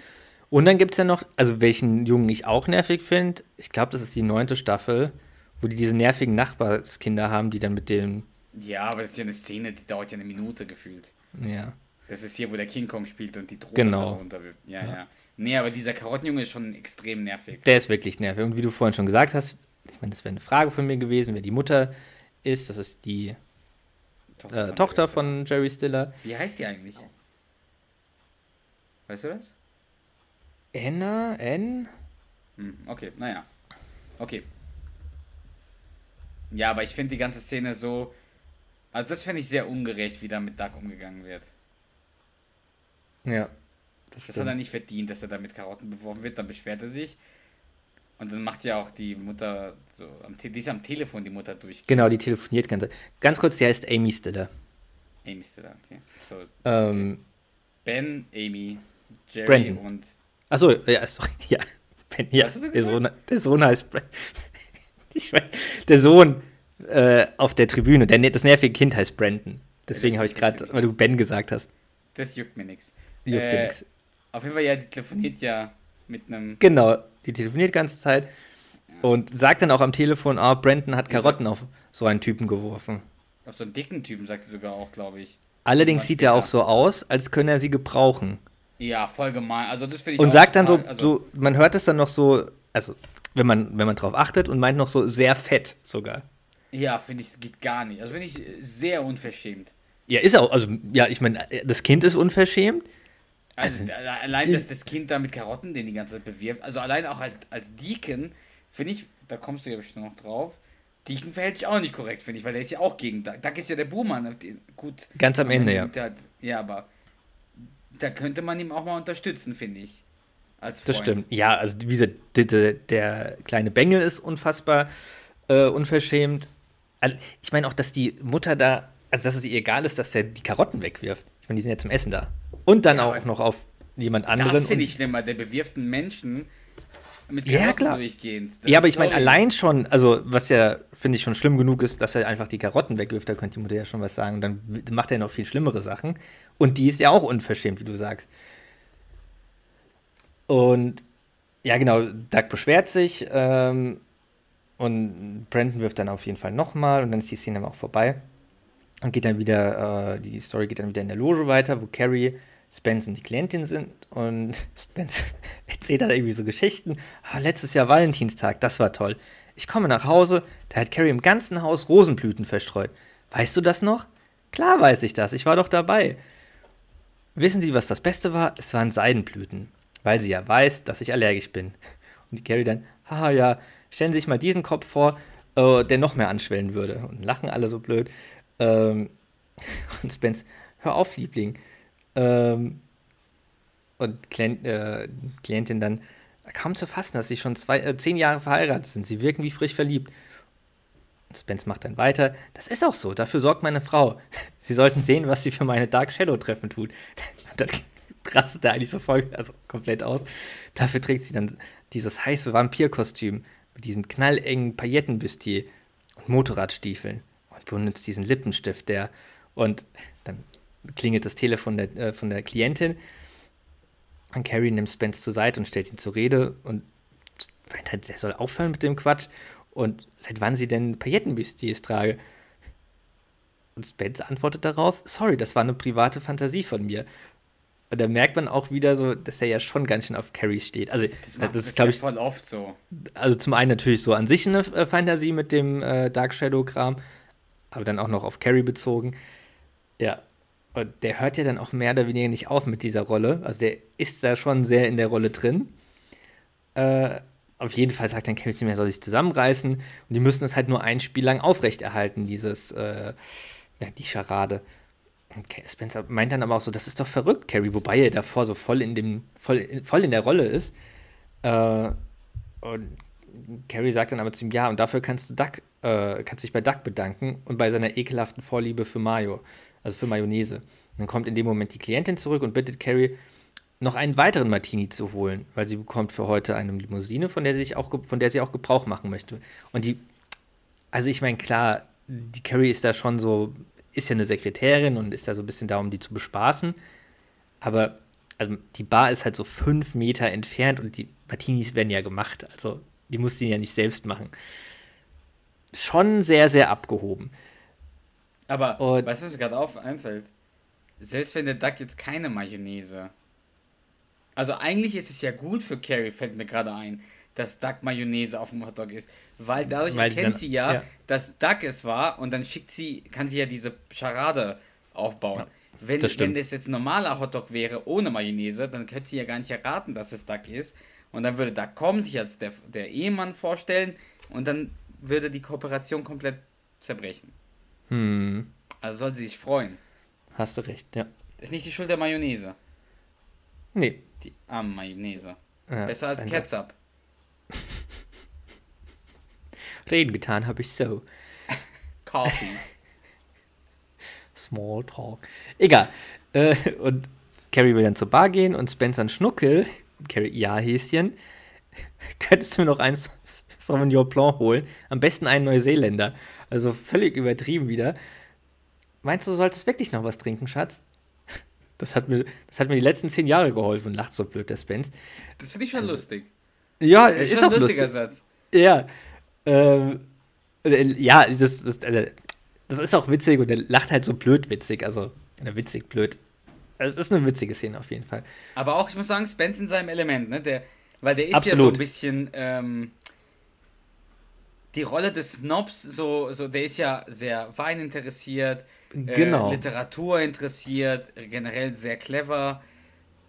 Und dann gibt es ja noch, also welchen Jungen ich auch nervig finde, ich glaube, das ist die neunte Staffel, wo die diese nervigen Nachbarskinder haben, die dann mit dem. Ja, aber das ist ja eine Szene, die dauert ja eine Minute gefühlt. Ja. Das ist hier, wo der King Kong spielt und die Drohne genau. darunter wird. Ja, ja, ja. Nee, aber dieser Karottenjunge ist schon extrem nervig. Der ist wirklich nervig. Und wie du vorhin schon gesagt hast, ich meine, das wäre eine Frage von mir gewesen, wer die Mutter ist. Das ist die Tochter, äh, Tochter von Jerry Stiller. Wie heißt die eigentlich? Weißt du das? Anna, N? Hm, okay, naja. Okay. Ja, aber ich finde die ganze Szene so. Also, das finde ich sehr ungerecht, wie da mit Duck umgegangen wird. Ja. Das, das hat er nicht verdient, dass er da mit Karotten beworfen wird. Dann beschwert er sich. Und dann macht ja auch die Mutter so. Am die ist am Telefon, die Mutter durch. Genau, die telefoniert ganz. Ganz kurz, die heißt Amy Stiller. Amy Stiller, okay. So, ähm, okay. Ben, Amy, Jerry Brandon. und. Achso, ja, sorry, ja. Ben, ja. Der, Sohn, der Sohn heißt Brandon. Ich weiß, der Sohn äh, auf der Tribüne, der, das nervige Kind heißt Brandon. Deswegen habe ich gerade, weil du Ben gesagt hast. Das juckt mir nichts. Juckt äh, dir nichts. Auf jeden Fall, ja, die telefoniert ja mit einem. Genau, die telefoniert die ganze Zeit ja. und sagt dann auch am Telefon, ah, oh, Brandon hat Karotten auf so einen Typen geworfen. Auf so einen dicken Typen, sagt sie sogar auch, glaube ich. Allerdings sieht er auch so aus, als könne er sie gebrauchen. Ja, voll gemein. Also das finde ich Und sagt dann total, so, also so, man hört es dann noch so, also wenn man, wenn man drauf achtet und meint noch so sehr fett sogar. Ja, finde ich, geht gar nicht. Also finde ich sehr unverschämt. Ja, ist auch, also ja, ich meine, das Kind ist unverschämt. Also, also allein, dass das Kind da mit Karotten den die ganze Zeit bewirft, also allein auch als, als Deacon, finde ich, da kommst du ja bestimmt noch drauf, Deacon verhält sich auch nicht korrekt, finde ich, weil der ist ja auch gegen Duck. Duck ist ja der Buhmann. Gut. Ganz am Ende, ja. Hat, ja, aber da könnte man ihm auch mal unterstützen, finde ich. Als Freund. Das stimmt. Ja, also wie gesagt, der, der kleine Bengel ist unfassbar äh, unverschämt. Ich meine auch, dass die Mutter da, also dass es ihr egal ist, dass er die Karotten wegwirft. Ich meine, die sind ja zum Essen da. Und dann ja, auch noch auf jemand anderen. Das finde ich schlimmer. Der bewirft einen Menschen mit Ja, Karotten klar. durchgehend. Das Ja, aber ich meine, allein schon, also was ja, finde ich, schon schlimm genug ist, dass er einfach die Karotten wegwirft, da könnte die Mutter ja schon was sagen. Dann macht er noch viel schlimmere Sachen. Und die ist ja auch unverschämt, wie du sagst. Und ja, genau, Doug beschwert sich ähm, und Brandon wirft dann auf jeden Fall nochmal und dann ist die Szene aber auch vorbei. Und geht dann wieder, äh, die Story geht dann wieder in der Loge weiter, wo Carrie, Spence und die Klientin sind. Und Spence erzählt dann irgendwie so Geschichten. Ah, letztes Jahr Valentinstag, das war toll. Ich komme nach Hause, da hat Carrie im ganzen Haus Rosenblüten verstreut. Weißt du das noch? Klar weiß ich das, ich war doch dabei. Wissen Sie, was das Beste war? Es waren Seidenblüten, weil sie ja weiß, dass ich allergisch bin. Und die Carrie dann, haha, ja, stellen Sie sich mal diesen Kopf vor, äh, der noch mehr anschwellen würde. Und lachen alle so blöd. Ähm, und Spence, hör auf, Liebling. Ähm, und Klient, äh, Klientin dann, kaum zu fassen, dass sie schon zwei, äh, zehn Jahre verheiratet sind. Sie wirken wie frisch verliebt. Und Spence macht dann weiter. Das ist auch so, dafür sorgt meine Frau. Sie sollten sehen, was sie für meine Dark Shadow-Treffen tut. Dann rastet er eigentlich so voll, also komplett aus. Dafür trägt sie dann dieses heiße Vampirkostüm mit diesen knallengen Paillettenbustier und Motorradstiefeln und benutzt diesen Lippenstift, der und dann klingelt das Telefon der, äh, von der Klientin und Carrie nimmt Spence zur Seite und stellt ihn zur Rede und meint halt, er soll aufhören mit dem Quatsch und seit wann sie denn Paillettenbustiers trage. Und Spence antwortet darauf, sorry, das war eine private Fantasie von mir. Und da merkt man auch wieder so, dass er ja schon ganz schön auf Carrie steht. Also, Das, macht, das das ist, glaube ich, voll oft so. also zum einen natürlich so an sich eine äh, Fantasie mit dem äh, Dark Shadow-Kram, aber dann auch noch auf Carrie bezogen. Ja. Der hört ja dann auch mehr oder weniger nicht auf mit dieser Rolle. Also der ist da schon sehr in der Rolle drin. Äh, auf jeden Fall sagt dann zu mir, er soll sich zusammenreißen. Und die müssen es halt nur ein Spiel lang aufrechterhalten, dieses, äh, ja, die Scharade. Und Spencer meint dann aber auch so, das ist doch verrückt, Carrie, wobei er davor so voll in dem, voll, voll in der Rolle ist. Äh, und Carrie sagt dann aber zu ihm, ja, und dafür kannst du Duck, äh, kannst dich bei Duck bedanken und bei seiner ekelhaften Vorliebe für Mayo, also für Mayonnaise. Und dann kommt in dem Moment die Klientin zurück und bittet Carrie, noch einen weiteren Martini zu holen, weil sie bekommt für heute eine Limousine, von der sie auch, von der sie auch Gebrauch machen möchte. Und die, also ich meine, klar, die Carrie ist da schon so, ist ja eine Sekretärin und ist da so ein bisschen da, um die zu bespaßen. Aber also die Bar ist halt so fünf Meter entfernt und die Martinis werden ja gemacht. Also die muss die ja nicht selbst machen. Schon sehr, sehr abgehoben. Aber Und- weißt du, was mir gerade auf einfällt? Selbst wenn der Duck jetzt keine Mayonnaise. Also eigentlich ist es ja gut für Carrie, fällt mir gerade ein, dass Duck Mayonnaise auf dem Hotdog ist. Weil dadurch Weil sie erkennt dann- sie ja, ja. dass Duck es war und dann schickt sie, kann sie ja diese Scharade aufbauen. wenn, das wenn das jetzt ein normaler Hotdog wäre ohne Mayonnaise, dann könnte sie ja gar nicht erraten, dass es Duck ist. Und dann würde Duck kommen, sich als der, der Ehemann vorstellen und dann würde die Kooperation komplett zerbrechen. Hm, Also soll sie sich freuen. hast du recht, ja. Ist nicht die Schuld der Mayonnaise. Nee. Die arme Mayonnaise. Ja, Besser als Ketchup. Reden getan habe ich so. Coffee. Small Talk. Egal. Äh, und Carrie will dann zur Bar gehen und Spencer ein Schnuckel. Carrie, ja, Häschen. Könntest du mir noch eins Sauvignon Blanc holen? Am besten einen Neuseeländer. Also völlig übertrieben wieder. Meinst du, du solltest wirklich noch was trinken, Schatz? Das hat mir, das hat mir die letzten zehn Jahre geholfen, lacht so blöd der Spence. Das finde ich schon lustig. Ja, Das ist, ist schon auch ein lustiger lustig. Satz. Ja. Ähm, äh, ja, das, das, äh, das ist auch witzig und er lacht halt so blöd witzig, also oder witzig blöd. Es ist eine witzige Szene auf jeden Fall. Aber auch, ich muss sagen, Spence in seinem Element, ne? Der, weil der ist ja so Absolut. ein bisschen ähm, die Rolle des Snobs, so, so, der ist ja sehr Wein interessiert, Genau. äh, Literatur interessiert, generell sehr clever.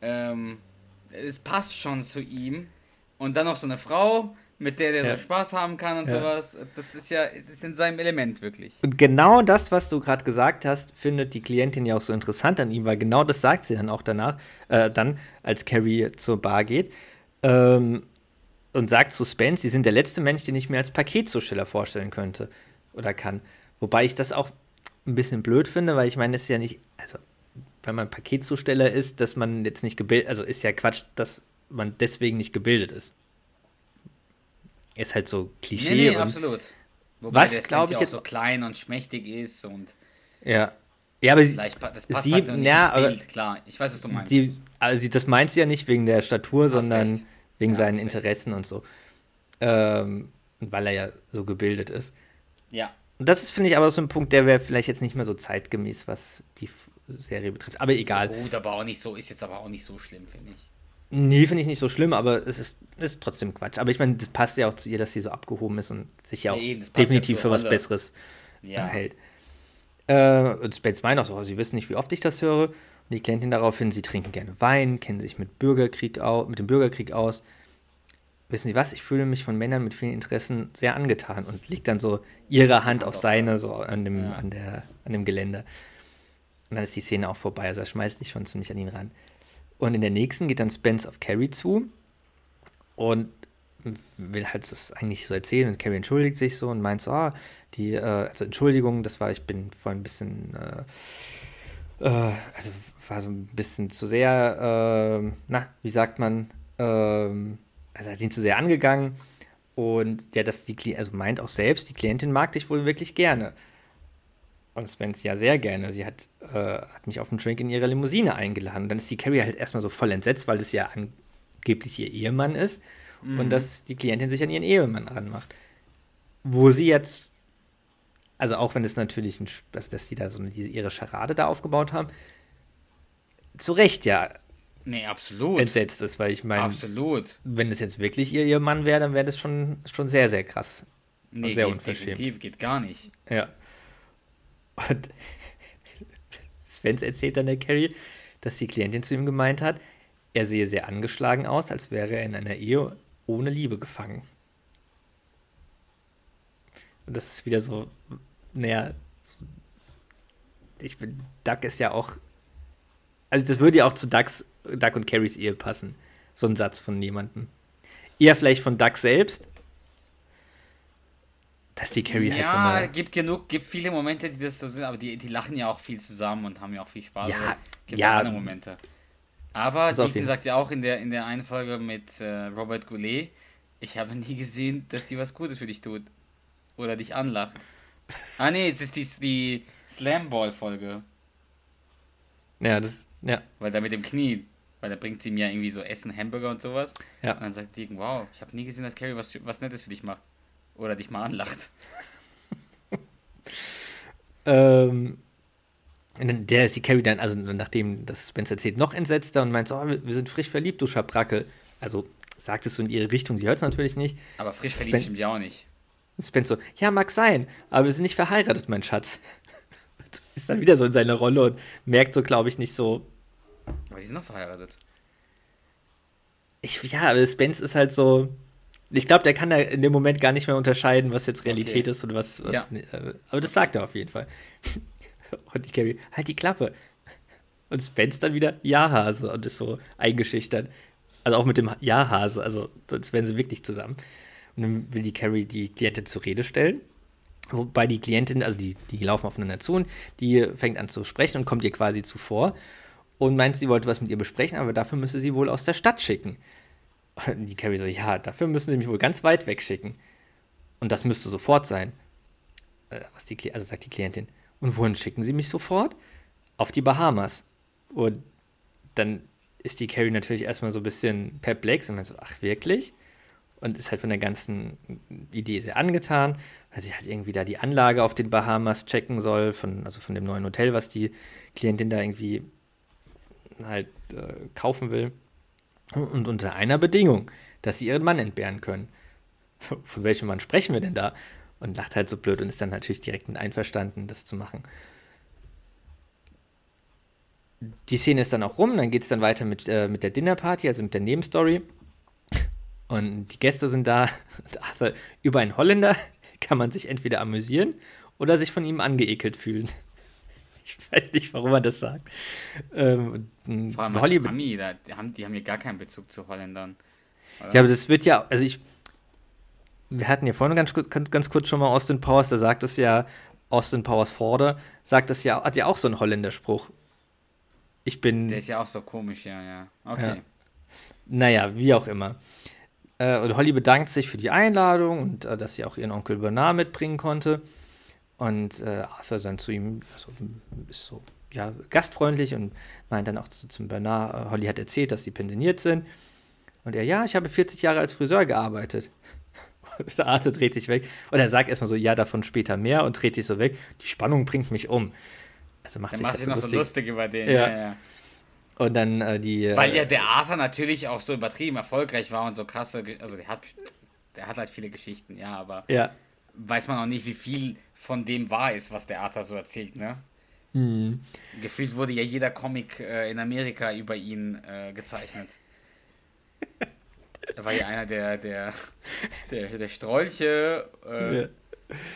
Ähm, es passt schon zu ihm. Und dann noch so eine Frau, mit der der Ja. so Spaß haben kann und Ja. sowas. Das ist ja, das ist in seinem Element wirklich. Und genau das, was du gerade gesagt hast, findet die Klientin ja auch so interessant an ihm, weil genau das sagt sie dann auch danach, äh, dann, als Carrie zur Bar geht. Ähm, und sagt zu Spence, sie sind der letzte Mensch, den ich mir als Paketzusteller vorstellen könnte oder kann. Wobei ich das auch ein bisschen blöd finde, weil ich meine, es ist ja nicht, also wenn man Paketzusteller ist, dass man jetzt nicht gebildet, also ist ja Quatsch, dass man deswegen nicht gebildet ist. ist halt so Klischee. Nee, nee, absolut. Wobei Was, der glaub Spence ich, jetzt- so klein und schmächtig ist und Ja. Ja, aber sie, das passt sie- halt nicht ja, ins aber- Bild, klar. Ich weiß, was du meinst. sie, also sie, das meint sie ja nicht wegen der Statur, sondern recht. wegen Ja, seinen hast recht. Interessen und so. Ähm, und weil er ja so gebildet ist. ja. Und das ist, finde ich, aber so ein Punkt, der wäre vielleicht jetzt nicht mehr so zeitgemäß, was die Serie betrifft. Aber egal. Gut, aber auch nicht so, ist jetzt aber auch nicht so schlimm, finde ich. Nee, finde ich nicht so schlimm, aber es ist, ist trotzdem Quatsch. Aber ich meine, das passt ja auch zu ihr, dass sie so abgehoben ist und sich ja auch Ja, ja definitiv zur für was. Besseres Ja. hält. Äh, und Spence meint auch so, sie wissen nicht, wie oft ich das höre. Und die Klientin daraufhin, sie trinken gerne Wein, kennen sich mit, Bürgerkrieg au mit dem Bürgerkrieg aus. Wissen Sie was? Ich fühle mich von Männern mit vielen Interessen sehr angetan und legt dann so ihre Hand auf auf seine, so an dem, Ja. an, der, an dem Geländer. Und dann ist die Szene auch vorbei. Also er schmeißt sich schon ziemlich an ihn ran. Und in der nächsten geht dann Spence auf Carrie zu und will halt das eigentlich so erzählen. Und Carrie entschuldigt sich so und meint so, ah, die, äh, also Entschuldigung, das war, ich bin vorhin ein bisschen, äh, äh, also war so ein bisschen zu sehr, äh, na, wie sagt man, ähm, also hat ihn zu sehr angegangen. Und ja, dass die also meint auch selbst, die Klientin mag dich wohl wirklich gerne. Und Spence ja sehr gerne. Sie hat, äh, hat mich auf einen Drink in ihrer Limousine eingeladen. Und dann ist die Carrie halt erstmal so voll entsetzt, weil das ja angeblich ihr Ehemann ist und dass die Klientin sich an ihren Ehemann ranmacht. Wo sie jetzt, also auch wenn es natürlich, ein, dass, dass die da so eine, ihre Scharade da aufgebaut haben, zu Recht ja Nee, absolut. entsetzt ist, weil ich meine, Absolut. wenn es jetzt wirklich ihr Ehemann wäre, dann wäre das schon, schon sehr, sehr krass. Nee, sehr geht, unverschämt. definitiv, geht gar nicht. Ja. Und Svens erzählt dann der Carrie, dass die Klientin zu ihm gemeint hat, er sehe sehr angeschlagen aus, als wäre er in einer Ehe ohne Liebe gefangen. Und das ist wieder so, naja, ich bin, Duck ist ja auch, also das würde ja auch zu Ducks, Duck und Carries Ehe passen, so ein Satz von jemandem. Eher vielleicht von Duck selbst, dass die Carrie halt so Ja, eine, gibt genug, gibt viele Momente, die das so sind, aber die, die lachen ja auch viel zusammen und haben ja auch viel Spaß. Ja, Also, gibt ja. andere Momente. Aber Also auf Deacon jeden- sagt ja auch in der, in der einen Folge mit äh, Robert Goulet, ich habe nie gesehen, dass sie was Gutes für dich tut. Oder dich anlacht. Ah nee, es ist die, die Slamball-Folge. ja, das, ja, Weil da mit dem Knie, weil da bringt sie mir irgendwie so Essen, Hamburger und sowas. Ja. Und dann sagt Deacon, wow, ich habe nie gesehen, dass Carrie was, was Nettes für dich macht. Oder dich mal anlacht. Ähm, der ist die Carrie dann, also nachdem das Spencer erzählt, noch entsetzter und meint so, oh, wir sind frisch verliebt, du Schabracke. Also sagt es so in ihre Richtung, sie hört es natürlich nicht. Aber frisch Spen- verliebt stimmt ja auch nicht. Und Spencer so, ja, mag sein, aber wir sind nicht verheiratet, mein Schatz. Ist dann wieder so in seiner Rolle und merkt so, glaube ich, nicht so. Aber die sind noch verheiratet. Ich, ja, aber Spence ist halt so. Ich glaube, der kann da in dem Moment gar nicht mehr unterscheiden, was jetzt Realität Okay. ist und was. was Ja. äh, aber das sagt er auf jeden Fall. Und die Carrie, halt die Klappe. Und Spence dann wieder, ja, Hase, und ist so eingeschüchtert. Also auch mit dem Ja, Hase, also sonst wären sie wirklich zusammen. Und dann will die Carrie die Klientin zur Rede stellen. Wobei die Klientin, also die, die laufen aufeinander zu und die fängt an zu sprechen und kommt ihr quasi zuvor und meint, sie wollte was mit ihr besprechen, aber dafür müsse sie wohl aus der Stadt schicken. Und die Carrie so, ja, dafür müssen sie mich wohl ganz weit wegschicken. Und das müsste sofort sein. Äh, was die, also sagt die Klientin. Und wohin schicken sie mich sofort? Auf die Bahamas. Und dann ist die Carrie natürlich erstmal so ein bisschen perplex und meint so, ach wirklich? Und ist halt von der ganzen Idee sehr angetan, weil sie halt irgendwie da die Anlage auf den Bahamas checken soll, von, also von dem neuen Hotel, was die Klientin da irgendwie halt äh, kaufen will. Und unter einer Bedingung, dass sie ihren Mann entbehren können. Von welchem Mann sprechen wir denn da? Und lacht halt so blöd und ist dann natürlich direkt mit einverstanden, das zu machen. Die Szene ist dann auch rum, dann geht es dann weiter mit, äh, mit der Dinnerparty, also mit der Nebenstory. Und die Gäste sind da. Und also über einen Holländer kann man sich entweder amüsieren oder sich von ihm angeekelt fühlen. Ich weiß nicht, warum man das sagt. Ähm, Vor allem Hollywood- Ami, da, die, haben, die haben hier gar keinen Bezug zu Holländern. Oder? Ja, aber das wird ja, also ich, wir hatten ja vorhin ganz, kurz- ganz, kurz schon mal Austin Powers, da sagt es ja, Austin Powers Forde, sagt es ja, hat ja auch so einen Holländerspruch. Ich bin, Der ist ja auch so komisch, ja, ja. Okay. Ja. naja, wie auch immer. Äh, und Holly bedankt sich für die Einladung und äh, dass sie auch ihren Onkel Bernard mitbringen konnte. Und äh, Arthur dann zu ihm also, ist so ja, gastfreundlich und meint dann auch zu, zum Bernard, äh, Holly hat erzählt, dass sie pensioniert sind. Und er, ja, ich habe 40 Jahre als Friseur gearbeitet. Der Arthur dreht sich weg. Und er sagt erstmal so, ja, davon später mehr und dreht sich so weg. Die Spannung bringt mich um. Also macht Dann sich, macht sich noch lustig. so lustig über den. Ja. ja, ja. Und dann äh, die. Äh, Weil ja der Arthur natürlich auch so übertrieben erfolgreich war und so krasse. Also der hat, der hat halt viele Geschichten, ja, aber ja. weiß man auch nicht, wie viel von dem wahr ist, was der Arthur so erzählt, ne? Mhm. Gefühlt wurde ja jeder Comic äh, in Amerika über ihn äh, gezeichnet. er war ja einer der, der, der, der Strolche, äh, ja.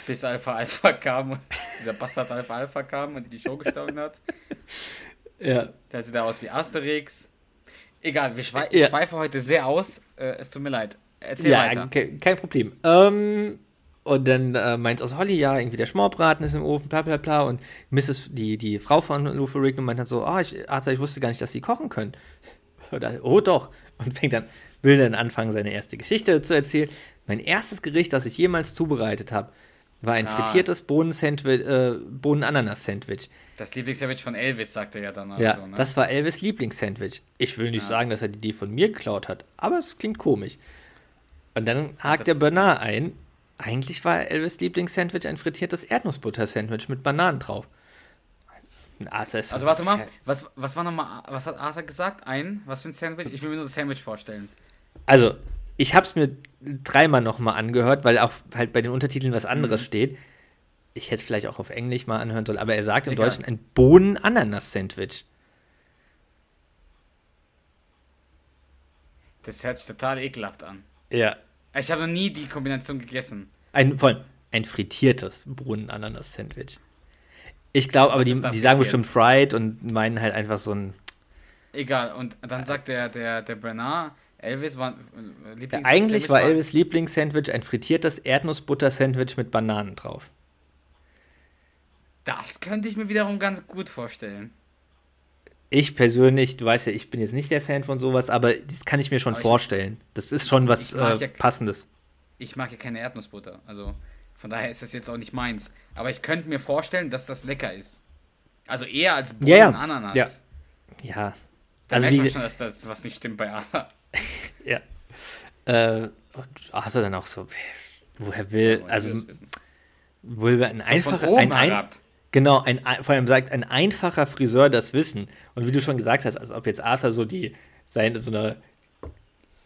bis Alpha Alpha kam und dieser Bastard Alpha Alpha kam und die Show gestohlen hat. Ja. Der sieht da aus wie Asterix. Egal, wir schwe ich ja. schweife heute sehr aus. Äh, es tut mir leid. Erzähl ja, weiter. kein Problem. Ähm, und dann äh, meint aus Holly, ja, irgendwie der Schmorbraten ist im Ofen, bla bla bla. Und Mrs., die, die Frau von Lou Ferrigno meint dann so, oh, ich, Arthur, ich wusste gar nicht, dass sie kochen können. Oder, oh doch. Und fängt dann, will dann anfangen, seine erste Geschichte zu erzählen. Mein erstes Gericht, das ich jemals zubereitet habe, war ein ah. frittiertes Bohnen-Sandwich, äh, Bohnen-Ananas-Sandwich. Das Lieblingssandwich von Elvis, sagt er ja dann. Ja, also, ne? das war Elvis Lieblingssandwich. Ich will nicht ja. sagen, dass er die Idee von mir geklaut hat, aber es klingt komisch. Und dann hakt der Bernard ein. Eigentlich war Elvis Lieblingssandwich ein frittiertes Erdnussbutter-Sandwich mit Bananen drauf. also warte mal, was, was war nochmal, was hat Arthur gesagt? Ein, was für ein Sandwich? Ich will mir nur das Sandwich vorstellen. Also, ich habe es mir dreimal nochmal angehört, weil auch halt bei den Untertiteln was anderes mhm. steht. Ich hätte es vielleicht auch auf Englisch mal anhören sollen, aber er sagt im Egal. Deutschen ein Bohnen-Ananas-Sandwich. Das hört sich total ekelhaft an. Ja. Ich habe noch nie die Kombination gegessen. Ein, vor allem ein frittiertes Bohnen-Ananas-Sandwich. Ich glaube, aber die, die sagen bestimmt fried und meinen halt einfach so ein. Egal, und dann sagt der, der, der Bernard, Elvis war äh, Lieblings Eigentlich war Elvis Lieblingssandwich ein frittiertes Erdnussbutter-Sandwich mit Bananen drauf. Das könnte ich mir wiederum ganz gut vorstellen. Ich persönlich, du weißt ja, ich bin jetzt nicht der Fan von sowas, aber das kann ich mir schon aber vorstellen. Ich, das ist schon was äh, ja, Passendes. Ich mag ja keine Erdnussbutter, also von daher ist das jetzt auch nicht meins. Aber ich könnte mir vorstellen, dass das lecker ist. Also eher als Bohnen ja, ja. Ananas. Ja. ja. Da also merkt man schon, dass das was nicht stimmt bei Ada. ja. Äh, hast du dann auch so, woher will, also will ein so einfacher, ein, ein, genau, ein, vor allem sagt ein einfacher Friseur das Wissen. Und wie du schon gesagt hast, als ob jetzt Arthur so die, seine, so eine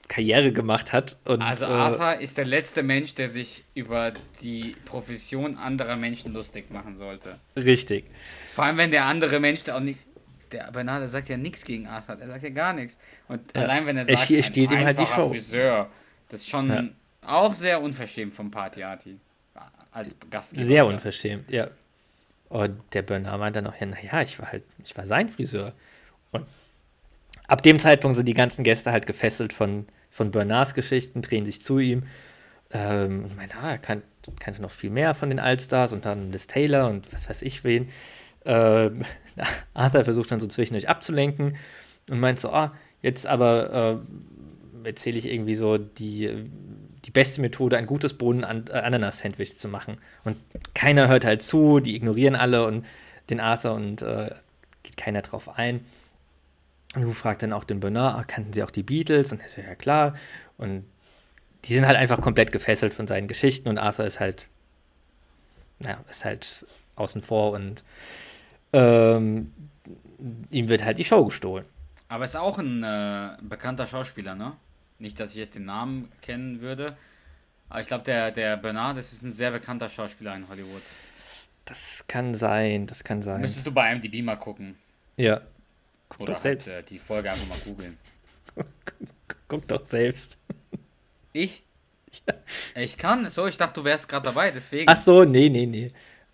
Karriere gemacht hat. Und, also äh, Arthur äh, ist der letzte Mensch, der sich über die Profession anderer Menschen lustig machen sollte. Richtig. Vor allem, wenn der andere Mensch auch nicht, der Bernard sagt ja nichts gegen Arthur, er sagt ja gar nichts. Und ja. allein wenn er sagt, er steht ihm halt die Show. Friseur, das ist schon ja. auch sehr unverschämt vom Partyarty als Gastgeber. Sehr unverschämt, ja. Und der Bernard meint dann auch, ja, naja, ich war halt, ich war sein Friseur. Und ab dem Zeitpunkt sind die ganzen Gäste halt gefesselt von, von Bernards Geschichten, drehen sich zu ihm. Ähm, und meint, ah, er kan kannte noch viel mehr von den Allstars und dann Liz Taylor und was weiß ich wen. Ähm, Arthur versucht dann so zwischendurch abzulenken und meint so, ah, jetzt aber äh, erzähle ich irgendwie so die, die beste Methode, ein gutes Bohnen-Ananas-Sandwich äh, zu machen. Und keiner hört halt zu, die ignorieren alle und den Arthur und äh, geht keiner drauf ein. Und Lou fragt dann auch den Bernard, ah, kannten sie auch die Beatles? Und er sagt, ja klar. Und die sind halt einfach komplett gefesselt von seinen Geschichten und Arthur ist halt, naja, ist halt außen vor und ähm, ihm wird halt die Show gestohlen. Aber ist auch ein äh, bekannter Schauspieler, ne? Nicht, dass ich jetzt den Namen kennen würde. Aber ich glaube, der, der Bernard, das ist ein sehr bekannter Schauspieler in Hollywood. Das kann sein, das kann sein. Müsstest du bei IMDb mal gucken. Ja. Guck Oder doch halt, selbst. Äh, die Folge einfach mal googeln. Guck doch selbst. Ich? Ja. Ich kann. So, ich dachte, du wärst gerade dabei, deswegen. Ach so, nee, nee, nee.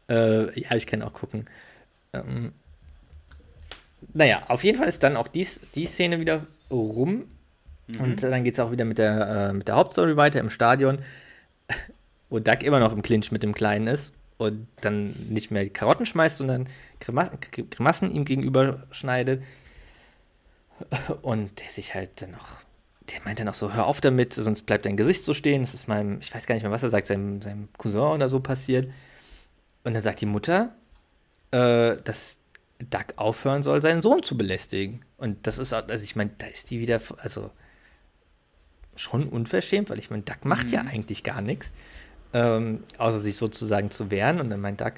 Äh, ja, ich kann auch gucken. Ähm, naja, auf jeden Fall ist dann auch dies, die Szene wieder rum. Mhm. Und dann geht es auch wieder mit der, äh, mit der Hauptstory weiter im Stadion, wo Doug immer noch im Clinch mit dem Kleinen ist und dann nicht mehr die Karotten schmeißt, sondern Grimassen, Grimassen ihm gegenüber schneidet. Und der sich halt dann noch der meint dann auch so, hör auf damit, sonst bleibt dein Gesicht so stehen. Das ist meinem, ich weiß gar nicht mehr, was er sagt, seinem, seinem Cousin oder so passiert. Und dann sagt die Mutter, äh, dass Duck aufhören soll, seinen Sohn zu belästigen. Und das ist auch, also ich meine, da ist die wieder, also schon unverschämt, weil ich meine, Duck macht mhm. ja eigentlich gar nichts, ähm, außer sich sozusagen zu wehren. Und dann meint Duck,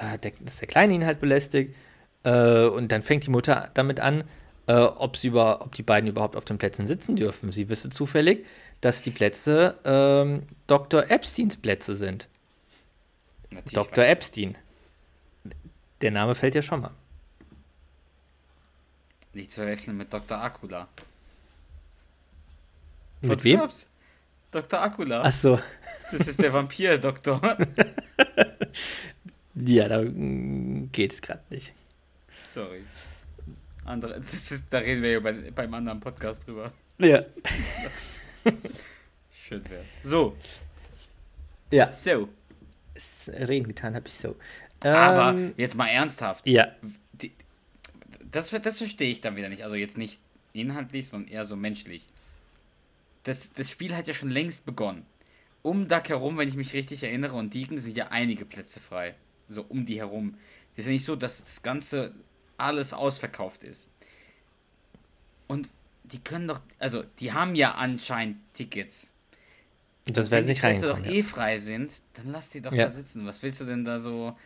äh, der, dass der Kleine ihn halt belästigt. Äh, und dann fängt die Mutter damit an, äh, ob, sie über, ob die beiden überhaupt auf den Plätzen sitzen dürfen. Sie wisse zufällig, dass die Plätze ähm, Dr. Epsteins Plätze sind. Natürlich Dr. Epstein. Der Name fällt ja schon mal. Nicht zu verwechseln mit Dr. Akula. Mit wem? Dr. Akula. Ach so. Das ist der Vampir-Doktor. ja, da mm, geht's gerade nicht. Sorry. Andere, das ist, da reden wir ja bei, beim anderen Podcast drüber. Ja. Schön wär's. So. Ja. So. Reden getan habe ich so. Aber ähm, jetzt mal ernsthaft. Ja. Die, das, das verstehe ich dann wieder nicht. Also jetzt nicht inhaltlich, sondern eher so menschlich. Das, das Spiel hat ja schon längst begonnen. Um Duck herum, wenn ich mich richtig erinnere, und Deacon sind ja einige Plätze frei. So um die herum. Das ist ja nicht so, dass das Ganze alles ausverkauft ist. Und die können doch, also die haben ja anscheinend Tickets. Und sonst werden sie nicht rein. Wenn die doch eh frei sind, dann lass die doch ja. da sitzen. Was willst du denn da so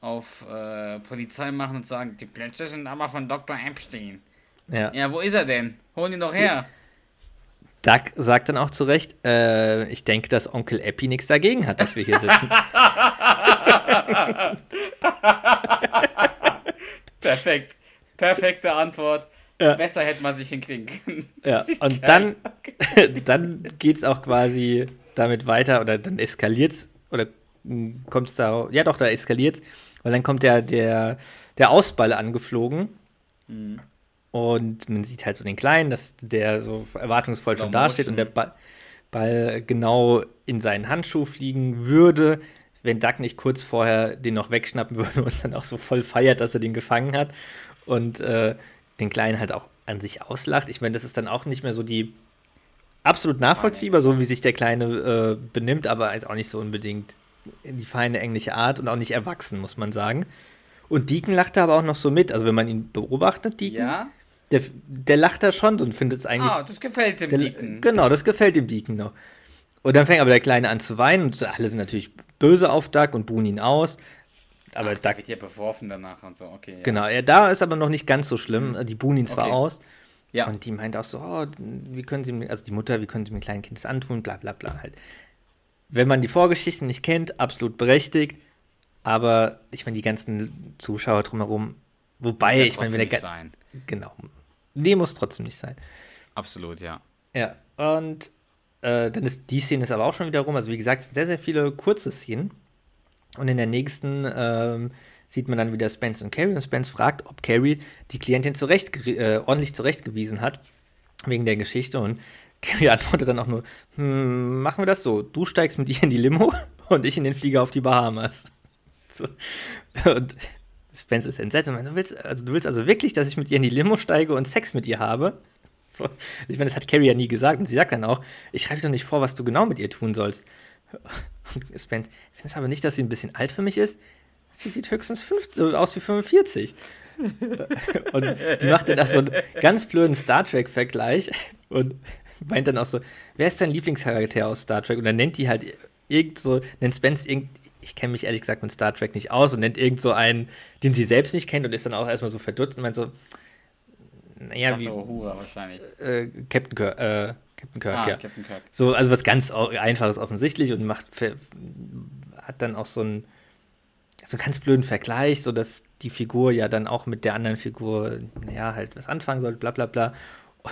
auf äh, Polizei machen und sagen, die Plätze sind aber von Dr. Epstein. Ja. Ja, wo ist er denn? Holen ihn doch her. Doug sagt dann auch zu Recht, äh, ich denke, dass Onkel Epi nichts dagegen hat, dass wir hier sitzen. Perfekt. Perfekte Antwort. Ja. Besser hätte man sich hinkriegen können. Ja, und dann, dann geht es auch quasi damit weiter oder dann eskaliert es oder kommt es da, ja doch, da eskaliert es, weil dann kommt der, der, der Ausball angeflogen mhm. und man sieht halt so den Kleinen, dass der so erwartungsvoll Slow schon dasteht und der Ball, Ball genau in seinen Handschuh fliegen würde wenn Duck nicht kurz vorher den noch wegschnappen würde und dann auch so voll feiert, dass er den gefangen hat und äh, den Kleinen halt auch an sich auslacht. Ich meine, das ist dann auch nicht mehr so die absolut nachvollziehbar, so wie sich der Kleine äh, benimmt, aber ist auch nicht so unbedingt in die feine englische Art und auch nicht erwachsen, muss man sagen. Und Deacon lacht da aber auch noch so mit. Also wenn man ihn beobachtet, Deacon, ja? der, der lacht da schon und findet es eigentlich. Ah, das gefällt dem der, Deacon. Genau, das gefällt dem Deacon noch. Und dann fängt aber der Kleine an zu weinen und alle sind natürlich böse auf Duck und buhen ihn aus. Aber Ach, Duck wird ja beworfen danach und so, okay. Ja. Genau, ja, da ist aber noch nicht ganz so schlimm. Mhm. Die buhen ihn zwar okay. aus. Ja. Und die meint auch so, oh, wie können sie mir, also die Mutter, wie können sie mir kleinen Kind das antun, bla bla bla halt. Wenn man die Vorgeschichten nicht kennt, absolut berechtigt. Aber ich meine, die ganzen Zuschauer drumherum, wobei, ja ich meine, wenn der. Sein. Genau. Nee, muss trotzdem nicht sein. Absolut, ja. Ja, und äh, dann ist die Szene ist aber auch schon wieder rum. Also wie gesagt, es sind sehr, sehr viele kurze Szenen. Und in der nächsten ähm, sieht man dann wieder Spence und Carrie. Und Spence fragt, ob Carrie die Klientin zurecht, äh, ordentlich zurechtgewiesen hat, wegen der Geschichte. Und Carrie antwortet dann auch nur, hm, machen wir das so, du steigst mit ihr in die Limo und ich in den Flieger auf die Bahamas. So. Und Spence ist entsetzt und meint, du willst, also, du willst also wirklich, dass ich mit ihr in die Limo steige und Sex mit ihr habe? So. Ich meine, das hat Carrie ja nie gesagt und sie sagt dann auch, ich schreibe doch nicht vor, was du genau mit ihr tun sollst. Und Spence, ich finde es aber nicht, dass sie ein bisschen alt für mich ist. Sie sieht höchstens 50, aus wie 45. und die macht dann auch so einen ganz blöden Star Trek-Vergleich und meint dann auch so, wer ist dein Lieblingscharakter aus Star Trek? Und dann nennt die halt irgend so, nennt Spence irgend, ich kenne mich ehrlich gesagt mit Star Trek nicht aus und nennt irgend so einen, den sie selbst nicht kennt und ist dann auch erstmal so verdutzt und meint so, naja, wie. Uhura wahrscheinlich. Äh, Captain Kirk, äh, Captain Kirk, ah, ja. Captain Kirk. So, also was ganz einfaches offensichtlich und macht hat dann auch so einen so einen ganz blöden Vergleich, so dass die Figur ja dann auch mit der anderen Figur, naja, halt was anfangen soll, bla bla bla.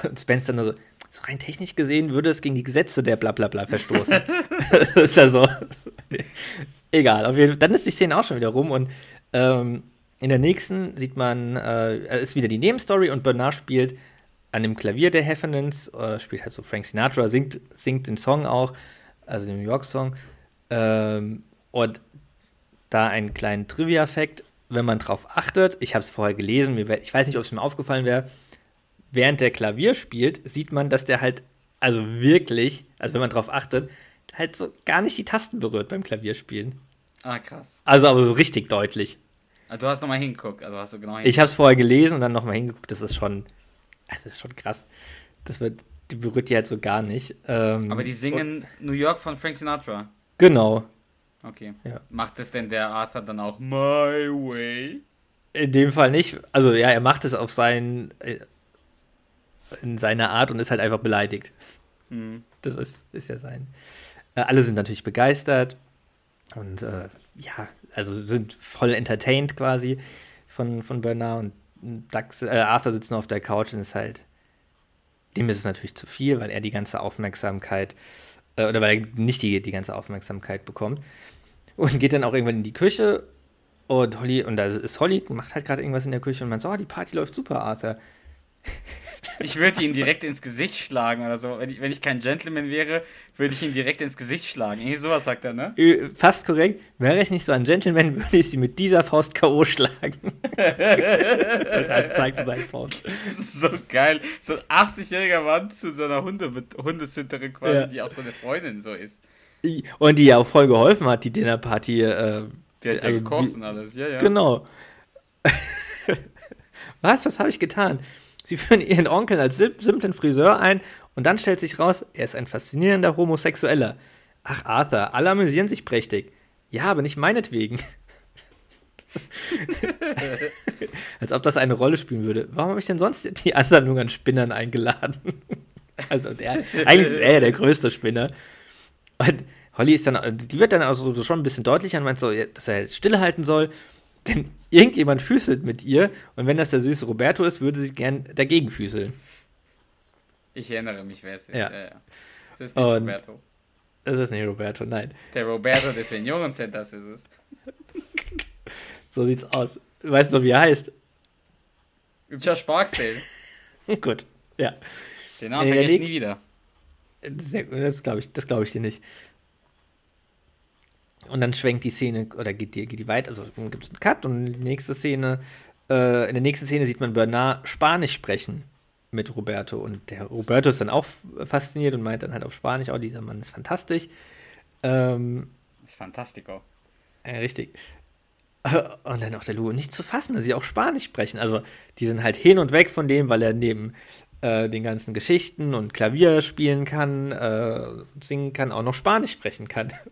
Und Spence dann nur so, so rein technisch gesehen würde es gegen die Gesetze der bla bla bla verstoßen. das ist ja so. Egal, auf jeden Fall. Dann ist die Szene auch schon wieder rum und ähm, in der nächsten sieht man, äh, ist wieder die Nebenstory und Bernard spielt an dem Klavier der Heffernans, äh, spielt halt so Frank Sinatra, singt, singt den Song auch, also den New York-Song. Ähm, und da einen kleinen Trivia-Fact, wenn man drauf achtet, ich habe es vorher gelesen, ich weiß nicht, ob es mir aufgefallen wäre, während der Klavier spielt, sieht man, dass der halt also wirklich, also wenn man drauf achtet, halt so gar nicht die Tasten berührt beim Klavierspielen. Ah, krass. Also aber so richtig deutlich. Ah, Du hast nochmal hingeguckt, also hast du genau Ich habe es vorher gelesen und dann nochmal hingeguckt. Das ist schon, das ist schon krass. Das wird, die berührt die halt so gar nicht. Ähm, Aber die singen New York von Frank Sinatra. Genau. Okay. Ja. Macht es denn der Arthur dann auch My Way? In dem Fall nicht. Also ja, er macht es auf seinen, äh, in seiner Art und ist halt einfach beleidigt. Hm. Das ist, ist ja sein. Äh, alle sind natürlich begeistert und äh, ja, also sind voll entertained quasi von, von Bernard und Dax, äh, Arthur sitzt nur auf der Couch und ist halt, dem ist es natürlich zu viel, weil er die ganze Aufmerksamkeit, äh, oder weil er nicht die, die ganze Aufmerksamkeit bekommt. Und geht dann auch irgendwann in die Küche und Holly, und da ist Holly, macht halt gerade irgendwas in der Küche und man so, oh, die Party läuft super, Arthur. Ich würde ihn direkt ins Gesicht schlagen oder so. Wenn ich, wenn ich kein Gentleman wäre, würde ich ihn direkt ins Gesicht schlagen. Irgendwie sowas sagt er, ne? Fast korrekt. Wäre ich nicht so ein Gentleman, würde ich sie mit dieser Faust K.O. schlagen. Als zeigt sie seine Faust. Das ist so geil. So ein 80-jähriger Mann zu so einer Hunde Hundesitterin quasi, Ja. die auch so eine Freundin so ist. Und die ja auch voll geholfen hat, die Dinnerparty. Äh, Die hat ja also gekocht die- und alles. Ja, ja. Genau. Was? Was habe ich getan? Sie führen ihren Onkel als sim simplen Friseur ein und dann stellt sich raus, er ist ein faszinierender Homosexueller. Ach, Arthur, alle amüsieren sich prächtig. Ja, aber nicht meinetwegen. Als ob das eine Rolle spielen würde. Warum habe ich denn sonst die Ansammlung an Spinnern eingeladen? also, der, eigentlich ist er ja der größte Spinner. Und Holly ist dann, die wird dann also so schon ein bisschen deutlicher und meint so, dass er stillhalten soll, denn irgendjemand füßelt mit ihr und wenn das der süße Roberto ist, würde sie gern dagegen füßeln. Ich erinnere mich, wer es ist. Ja. Ja, Das ist nicht Und- Roberto. Das ist nicht Roberto, nein. Der Roberto des Seniorencenters ist es. So sieht's aus. Weißt du, wie er heißt? Josh Barksdale. Gut, ja. Den Namen vergesse ich nie wieder. Sehr, das glaube ich, das glaube ich dir nicht. Und dann schwenkt die Szene oder geht die, geht die weit, also gibt es einen Cut und die nächste Szene, äh, in der nächsten Szene sieht man Bernard Spanisch sprechen mit Roberto und der Roberto ist dann auch fasziniert und meint dann halt auf Spanisch, oh, dieser Mann ist fantastisch. Ähm, ist Fantastico. ja, richtig. Und dann auch der Lou, nicht zu fassen, dass sie auch Spanisch sprechen. Also, die sind halt hin und weg von dem, weil er neben äh, den ganzen Geschichten und Klavier spielen kann, äh, singen kann, auch noch Spanisch sprechen kann.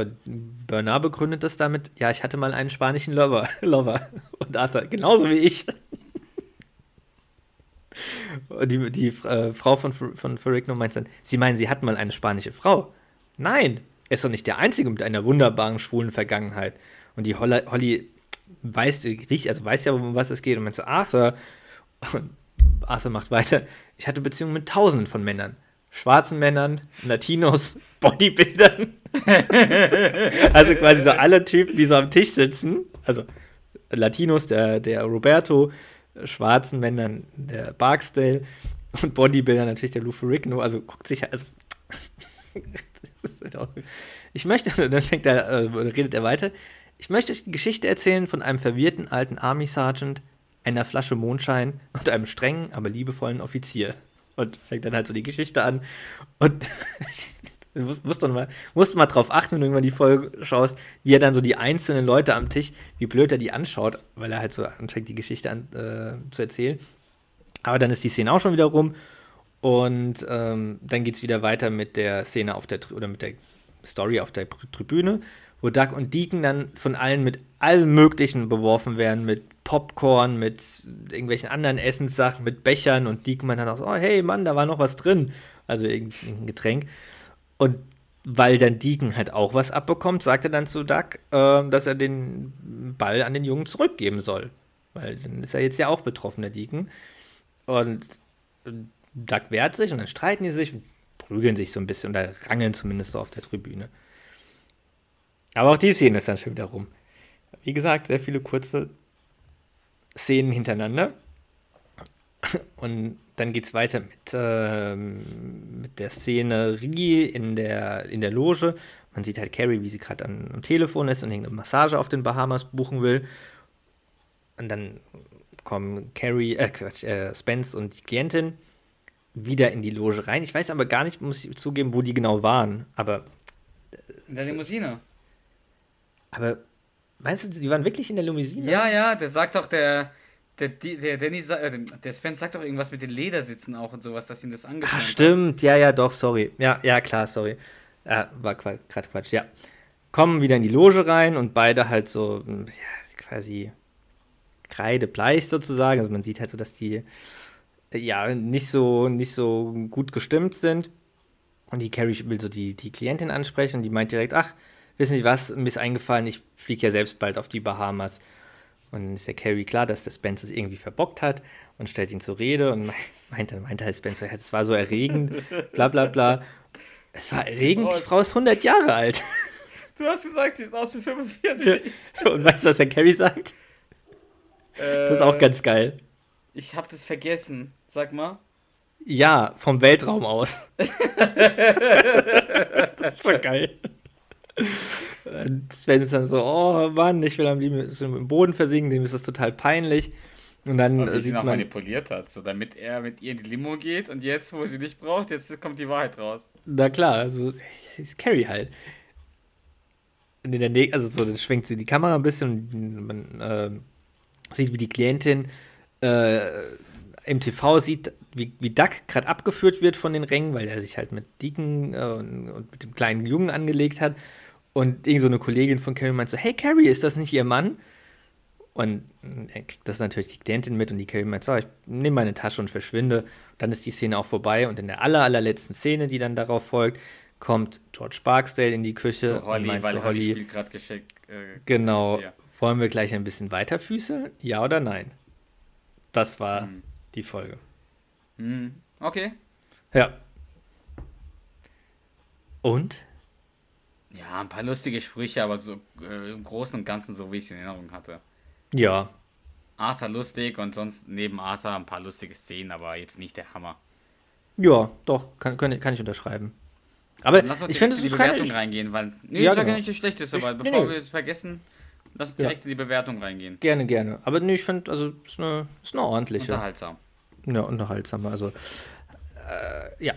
Und Bernard begründet das damit, ja, ich hatte mal einen spanischen Lover. Lover. Und Arthur, genauso wie ich. Die, die äh, Frau von, von Ferrigno meint dann, Sie meinen, sie hatten mal eine spanische Frau? Nein, er ist doch nicht der Einzige mit einer wunderbaren schwulen Vergangenheit. Und die Holla, Holly weiß, riecht, also weiß ja, um was es geht. Und meint so, Arthur. Und Arthur macht weiter. Ich hatte Beziehungen mit tausenden von Männern. Schwarzen Männern, Latinos, Bodybuildern. also quasi so alle Typen, die so am Tisch sitzen. Also Latinos, der, der Roberto, schwarzen Männern, der Barksdale und Bodybuilder natürlich der Lou Ferrigno. Also guckt sich also halt auch- ich möchte, dann fängt er, äh, redet er weiter. Ich möchte euch die Geschichte erzählen von einem verwirrten alten Army Sergeant, einer Flasche Mondschein und einem strengen, aber liebevollen Offizier. Und fängt dann halt so die Geschichte an. Und du musst, musst, doch mal, musst mal drauf achten, wenn du irgendwann die Folge schaust, wie er dann so die einzelnen Leute am Tisch, wie blöd er die anschaut, weil er halt so anfängt, die Geschichte an, äh, zu erzählen. Aber dann ist die Szene auch schon wieder rum. Und ähm, dann geht es wieder weiter mit der Szene auf der oder mit der Story auf der Tr- Tribüne, wo Duck und Deacon dann von allen mit allem Möglichen beworfen werden, mit Popcorn, mit irgendwelchen anderen Essenssachen, mit Bechern und meint dann auch so, oh hey Mann, da war noch was drin. Also irgendein Getränk. Und weil dann Deacon halt auch was abbekommt, sagt er dann zu Duck, äh, dass er den Ball an den Jungen zurückgeben soll. Weil dann ist er jetzt ja auch betroffen, der Deacon. Und Duck wehrt sich und dann streiten die sich und prügeln sich so ein bisschen oder rangeln zumindest so auf der Tribüne. Aber auch die Szene ist dann schon wieder rum. Wie gesagt, sehr viele kurze Szenen hintereinander. Und dann geht es weiter mit, ähm, mit der Szenerie in der, in der Loge. Man sieht halt Carrie, wie sie gerade am am Telefon ist und irgendeine Massage auf den Bahamas buchen will. Und dann kommen Carrie, äh, Quatsch, äh, Spence und die Klientin wieder in die Loge rein. Ich weiß aber gar nicht, muss ich zugeben, wo die genau waren. Aber. In der Limousine. Aber meinst du, die waren wirklich in der Limousine? Ja, ja, der sagt doch, der. Der, der, Danny, äh, der Spence sagt doch irgendwas mit den Ledersitzen auch und sowas, dass ihn das angetan Ach, stimmt, ja, ja, doch, sorry. Ja, ja, klar, sorry. Ja, war gerade Quatsch, ja. Kommen wieder in die Loge rein und beide halt so, ja, quasi kreidebleich sozusagen. Also man sieht halt so, dass die ja nicht so, nicht so gut gestimmt sind. Und die Carrie will so die, die Klientin ansprechen und die meint direkt, ach, wissen Sie was, mir ist eingefallen, ich fliege ja selbst bald auf die Bahamas. Und dann ist der Carrie klar, dass der Spencer es irgendwie verbockt hat und stellt ihn zur Rede und meint, dann meinte halt Spencer, es war so erregend, bla bla bla. Es war erregend, die Frau ist 100 Jahre alt. Du hast gesagt, sie ist aus wie 45. Und weißt du, was der Carrie sagt? das ist auch äh, ganz geil. Ich hab das vergessen. Sag mal. Ja, vom Weltraum aus. das war geil. Sven ist dann so, oh Mann, ich will am liebsten im Boden versinken, dem ist das total peinlich. Und dann und wie sie ihn auch manipuliert hat, so damit er mit ihr in die Limo geht und jetzt, wo sie nicht braucht, jetzt kommt die Wahrheit raus. Na klar, also ist Carrie halt. Und in der Nähe, also so, dann schwenkt sie die Kamera ein bisschen und man äh, sieht, wie die Klientin äh, im TV sieht, wie, wie Duck gerade abgeführt wird von den Rängen, weil er sich halt mit Deacon äh, und, und, mit dem kleinen Jungen angelegt hat. Und irgend so eine Kollegin von Carrie meint so, hey Carrie, ist das nicht ihr Mann? Und er kriegt das natürlich die Klientin mit und die Carrie meint so, ich nehme meine Tasche und verschwinde. Dann ist die Szene auch vorbei und in der aller, allerletzten Szene, die dann darauf folgt, kommt George Barksdale in die Küche so, Holly, und meint weil so, Holly, Holly spielt geschickt. Äh, genau. Wollen wir gleich ein bisschen weiter füßeln? Ja oder nein? Das war hm. die Folge. Hm. Okay. Ja. Und? Ja, ein paar lustige Sprüche, aber so äh, im Großen und Ganzen so, wie ich es in Erinnerung hatte. Ja. Arthur lustig und sonst neben Arthur ein paar lustige Szenen, aber jetzt nicht der Hammer. Ja, doch, kann, kann, kann ich unterschreiben. Aber ich finde, es ist die Bewertung keine... reingehen, weil. Nee, ja, ich sage genau. ja nicht, dass schlecht ist, aber ich, bevor nee, wir es vergessen, lass uns direkt ja. in die Bewertung reingehen. Gerne, gerne. Aber nee, ich finde, also, es ist eine, ist eine ordentliche. Unterhaltsam. Ja, unterhaltsam. Also, äh, ja.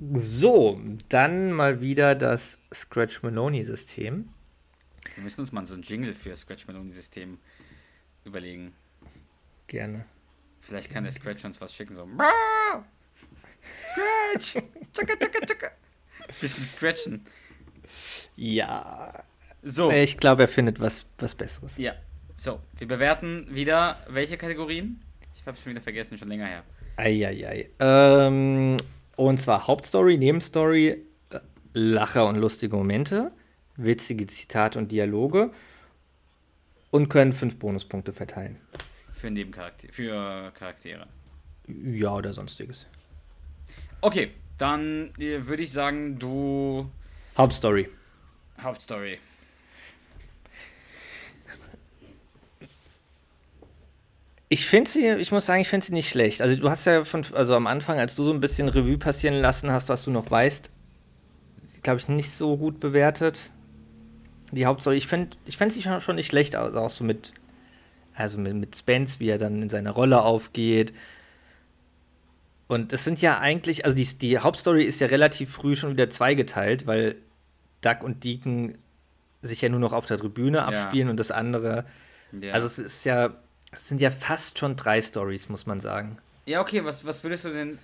So, dann mal wieder das Scratch Maloney-System. Wir müssen uns mal so ein Jingle für Scratch Maloney-System überlegen. Gerne. Vielleicht kann der Scratch uns was schicken, so. Scratch! Tschakka, tschakka, tschakka. Bisschen scratchen. Ja. So. Ich glaube, er findet was, was Besseres. Ja. So, wir bewerten wieder welche Kategorien? Ich habe schon wieder vergessen, schon länger her. Eieiei. Ähm, und zwar Hauptstory, Nebenstory, Lacher und lustige Momente, witzige Zitate und Dialoge und können fünf Bonuspunkte verteilen. Für Nebencharaktere, für Charaktere. Ja, oder sonstiges. Okay, dann äh, würde ich sagen, du. Hauptstory. Hauptstory. Ich finde sie, ich muss sagen, ich finde sie nicht schlecht. Also du hast ja von, also am Anfang, als du so ein bisschen Revue passieren lassen hast, was du noch weißt, glaube ich, nicht so gut bewertet. Die Hauptstory. Ich finde, ich finde sie schon, schon nicht schlecht, also auch so mit, also mit, mit Spence, wie er dann in seiner Rolle aufgeht, und es sind ja eigentlich, also die, die Hauptstory ist ja relativ früh schon wieder zweigeteilt, weil Duck und Deacon sich ja nur noch auf der Tribüne abspielen ja. und das andere. Ja. Also es ist ja, es sind ja fast schon drei Stories, muss man sagen. Ja, okay, was, was würdest du denn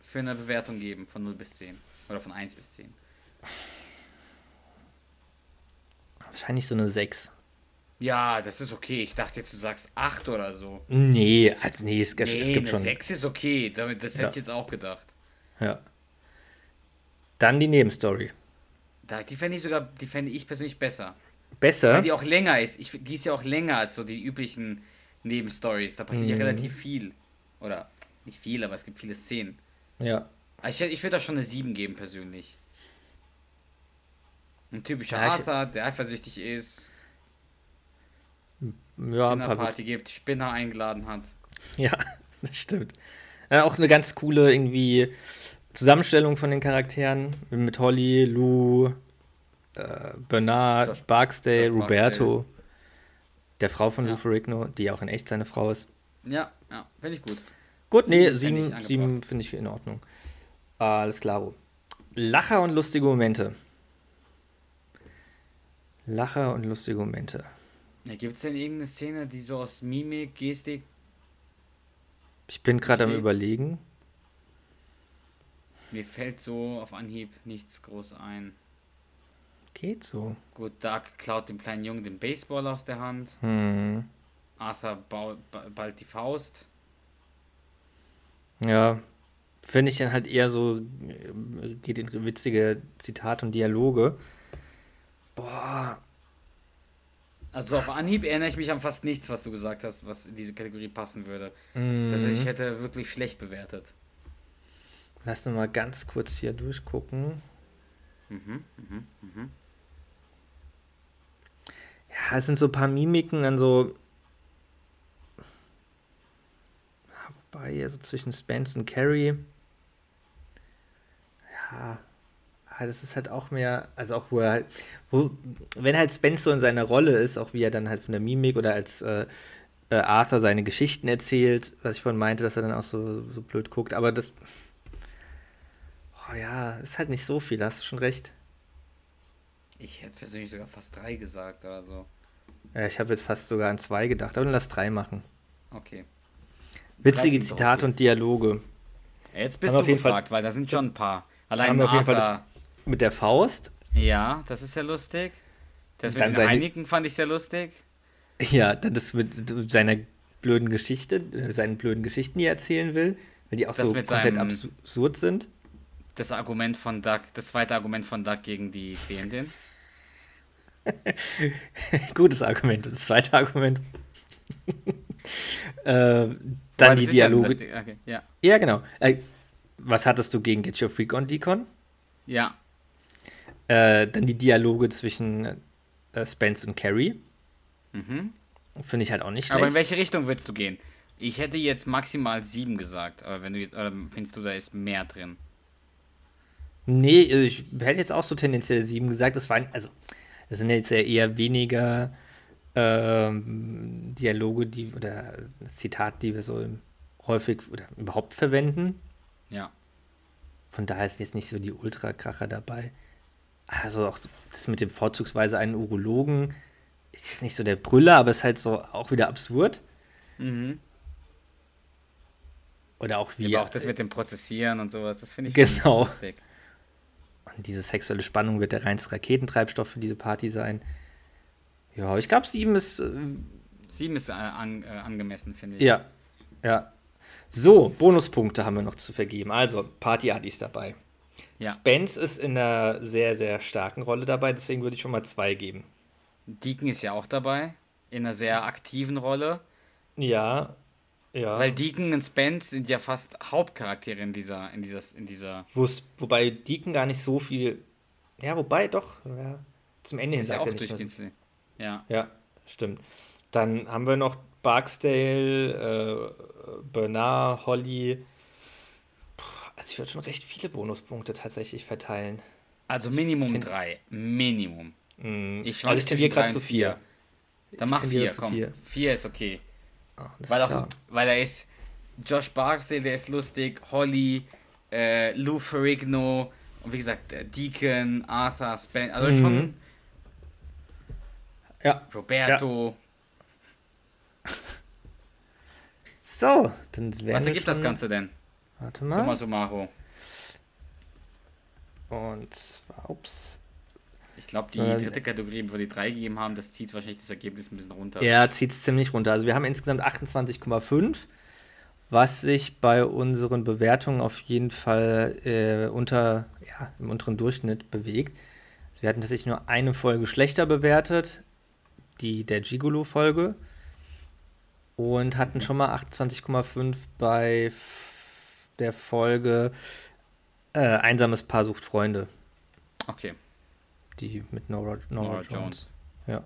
für eine Bewertung geben von 0 bis 10? Oder von 1 bis 10? Wahrscheinlich so eine 6. Ja, das ist okay. Ich dachte jetzt, du sagst 8 oder so. Nee, also nee, es, nee, es gibt schon. 6 ist okay. Damit, das hätte ja. ich jetzt auch gedacht. Ja. Dann die Nebenstory. Da, die fände ich sogar, die fände ich persönlich besser. Besser? Weil die auch länger ist. Ich, die ist ja auch länger als so die üblichen Nebenstories. Da passiert mhm. ja relativ viel. Oder nicht viel, aber es gibt viele Szenen. Ja. Also ich, ich würde da schon eine 7 geben, persönlich. Ein typischer ja, Arthur, der eifersüchtig ist, ja, ein Party gibt, Spinner eingeladen hat. Ja, das stimmt. Ja, auch eine ganz coole irgendwie Zusammenstellung von den Charakteren mit Holly, Lou, äh, Bernard, Josh, Barksdale, Josh Roberto, Barksdale. der Frau von ja. Lou Ferrigno, die auch in echt seine Frau ist. Ja, ja, finde ich gut. Gut, nee, Sieben ich sieben, sieben finde ich in Ordnung. Alles klaro. Lacher und lustige Momente. Lacher und lustige Momente. Ja, Gibt es denn irgendeine Szene, die so aus Mimik, Gestik. Ich bin gerade am überlegen. Mir fällt so auf Anhieb nichts groß ein. Geht so. Gut, Doug klaut dem kleinen Jungen den Baseball aus der Hand. Hm. Arthur baut ba- bald die Faust. Ja. Finde ich dann halt eher so, äh, geht in witzige Zitate und Dialoge. Boah. Also auf Anhieb erinnere ich mich an fast nichts, was du gesagt hast, was in diese Kategorie passen würde. Mhm. Das heißt, ich hätte wirklich schlecht bewertet. Lass noch mal ganz kurz hier durchgucken. Mhm, mhm, mhm. Ja, es sind so ein paar Mimiken, dann so. Ja, Wobei, hier so zwischen Spence und Carrie. Ja. ah, Das ist halt auch mehr, also auch wo er halt, wo, wenn halt Spence so in seiner Rolle ist, auch wie er dann halt von der Mimik oder als äh, äh, Arthur seine Geschichten erzählt, was ich vorhin meinte, dass er dann auch so, so blöd guckt, aber das, oh ja, ist halt nicht so viel, hast du schon recht. Ich hätte persönlich sogar fast drei gesagt oder so. Ja, ich habe jetzt fast sogar an zwei gedacht, aber dann lass drei machen. Okay. Witzige Zitate okay. und Dialoge. Jetzt bist Haben du jeden Fall- gefragt, weil da sind schon ein paar. Allein haben wir auf jeden Fall Arthur. Mit der Faust. Ja, das ist ja lustig. Das mit Dann den seine- Einigen fand ich sehr lustig. Ja, dann das mit seiner blöden Geschichte, äh, seinen blöden Geschichten, die er erzählen will, weil die auch Das so mit komplett absurd sind. Das Argument von Doug, das zweite Argument von Doug gegen die Klientin. Gutes Argument. Und das zweite Argument. äh, dann die Dialoge. lustig, okay, ja. Ja, genau. Äh, was hattest du gegen Get Your Freak on Deacon? Ja. Äh, dann die Dialoge zwischen äh, Spence und Carrie. Mhm. Finde ich halt auch nicht schlecht. Aber in welche Richtung würdest du gehen? Ich hätte jetzt maximal sieben gesagt, aber wenn du jetzt, oder findest du, da ist mehr drin? Nee, ich hätte jetzt auch so tendenziell sieben gesagt. Das waren, also, das sind jetzt ja eher weniger ähm, Dialoge, die oder Zitate, die wir so häufig oder überhaupt verwenden. Ja. Von daher ist jetzt nicht so die Ultrakracher dabei. Also auch das mit dem vorzugsweise einen Urologen ist jetzt nicht so der Brüller, aber ist halt so auch wieder absurd. Mhm. Oder auch wie Aber auch das mit dem Prozessieren und sowas, das finde ich Genau. lustig. Und diese sexuelle Spannung wird der reinste Raketentreibstoff für diese Party sein. Ja, ich glaube, sieben ist. Äh, Sieben ist äh, an, äh, angemessen, finde ich. ja, ja. So, Bonuspunkte haben wir noch zu vergeben. Also, Party Adi ist dabei. Ja. Spence ist in einer sehr, sehr starken Rolle dabei, deswegen würde ich schon mal zwei geben. Deacon ist ja auch dabei, in einer sehr aktiven Rolle. Ja, ja. Weil Deacon und Spence sind ja fast Hauptcharaktere in dieser, in dieser, in dieser. Wo's, wobei Deacon gar nicht so viel. Ja, wobei doch. Ja, zum Ende hin Ist ja sagt auch er nicht mehr so. Ja. Ja, stimmt. Dann haben wir noch Barksdale, äh, Bernard, Holly. Puh, also ich würde schon recht viele Bonuspunkte tatsächlich verteilen. Also Minimum drei. Minimum. Mm, Ich also ich tendiere gerade zu vier. Dann Ich mach vier, komm. vier. Vier ist okay. Weil, auch, klar. weil er ist. Josh Barksdale, der ist lustig. Holly, äh, Lou Ferrigno. Und wie gesagt, äh, Deacon, Arthur, Spence. Also Mhm. schon Ja. Roberto. So, dann wären Was ergibt das Ganze denn? Warte Summa mal. summarum. Und zwar, ups. Ich glaube, die So, dritte Kategorie, wo die drei gegeben haben, das zieht wahrscheinlich das Ergebnis ein bisschen runter. Er zieht es ziemlich runter. Also wir haben insgesamt 28,5, was sich bei unseren Bewertungen auf jeden Fall äh, unter, ja, im unteren Durchschnitt bewegt. Also wir hatten tatsächlich nur eine Folge schlechter bewertet, die der Gigolo-Folge. Und hatten schon mal 28,5 bei der Folge äh, Einsames Paar sucht Freunde, Okay. Die mit Nora, Nora, Nora Jones. Jones. Ja.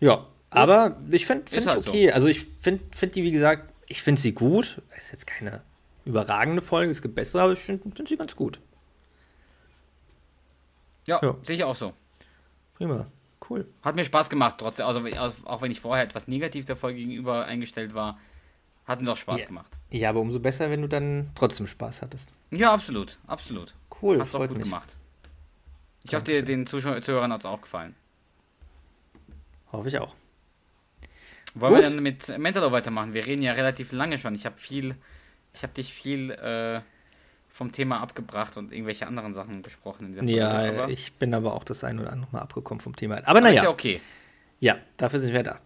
Ja, aber ich finde find halt es okay. Also ich finde find die, wie gesagt, ich finde sie gut. Ist jetzt keine überragende Folge, es gibt bessere, aber ich finde find sie ganz gut. Ja, Ja. sehe ich auch so. Prima. Cool. Hat mir Spaß gemacht, trotzdem, also auch wenn ich vorher etwas negativ der Folge gegenüber eingestellt war, Hat mir doch Spaß Ja. gemacht. Ja, aber umso besser, wenn du dann trotzdem Spaß hattest. Ja, absolut, absolut. Cool, Hast du auch gut mich. gemacht. Ich hoffe, dir, den Zuhörern hat es auch gefallen. Hoffe ich auch. Wollen Gut. wir dann mit Mentalo weitermachen? Wir reden ja relativ lange schon. Ich habe viel, ich habe dich viel äh, vom Thema abgebracht und irgendwelche anderen Sachen besprochen in dieser Folge. Ja, aber, ich bin aber auch das ein oder andere Mal abgekommen vom Thema. Aber aber ist ja naja, okay ja, dafür sind wir da.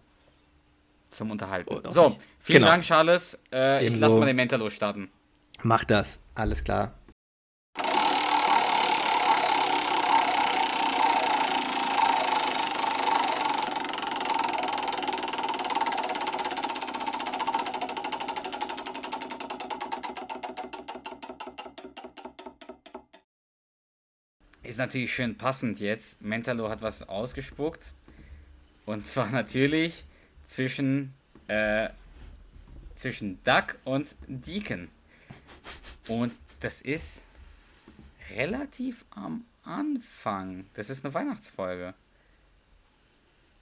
zum Unterhalten. Auch So, nicht. vielen Genau. Dank, Charles. Äh, ich lasse mal den Mentalo starten. Mach das, alles klar. Natürlich schön passend jetzt. Mentalo hat was ausgespuckt. Und zwar natürlich zwischen, äh, zwischen Duck und Deacon. Und das ist relativ am Anfang. Das ist eine Weihnachtsfolge.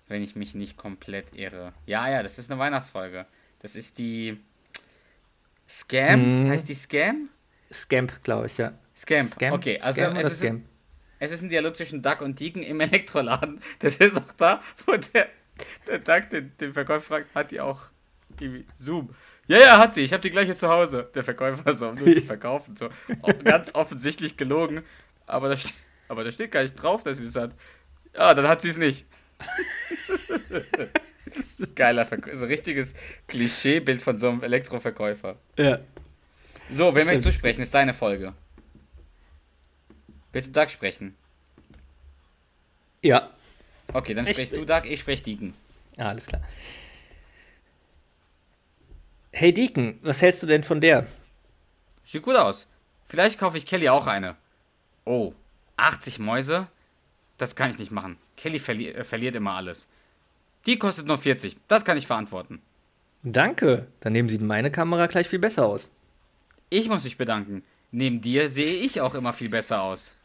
Wenn ich mich nicht komplett irre. Ja, ja, das ist eine Weihnachtsfolge. Das ist die Scam. Mhm. Heißt die Scam? Scamp, glaube ich, ja. Scam. Scam? Okay, also Scam es ist, Scam? Es ist ein Dialog zwischen Duck und Deacon im Elektroladen. Das ist auch da, wo der, der Duck den, den Verkäufer fragt, hat die auch irgendwie Zoom? Ja, ja, hat sie. Ich habe die gleiche zu Hause. Der Verkäufer so, um nur zu verkaufen. So. Ganz offensichtlich gelogen. Aber da, steht, aber da steht gar nicht drauf, dass sie das hat. Ja, dann hat sie es nicht. Das ist Geiler Verkäufer. So ein richtiges Klischeebild von so einem Elektroverkäufer. Ja. So, wer Stimmt. möchte du sprechen? Ist deine Folge. Bitte Doug sprechen. Ja, Okay, dann Ich- sprichst du Doug, ich sprech Deacon. ah, alles klar. Hey Deacon, was hältst du denn von der? Sieht gut aus. Vielleicht kaufe ich Kelly auch eine. Oh, 80 Mäuse? Das kann ich nicht machen. Kelly verli äh, verliert immer alles. Die kostet nur 40. Das kann ich verantworten. Danke, daneben sieht meine Kamera gleich viel besser aus. Ich muss mich bedanken. Neben dir sehe ich auch immer viel besser aus.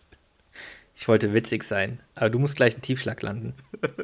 Ich wollte witzig sein, aber du musst gleich einen Tiefschlag landen.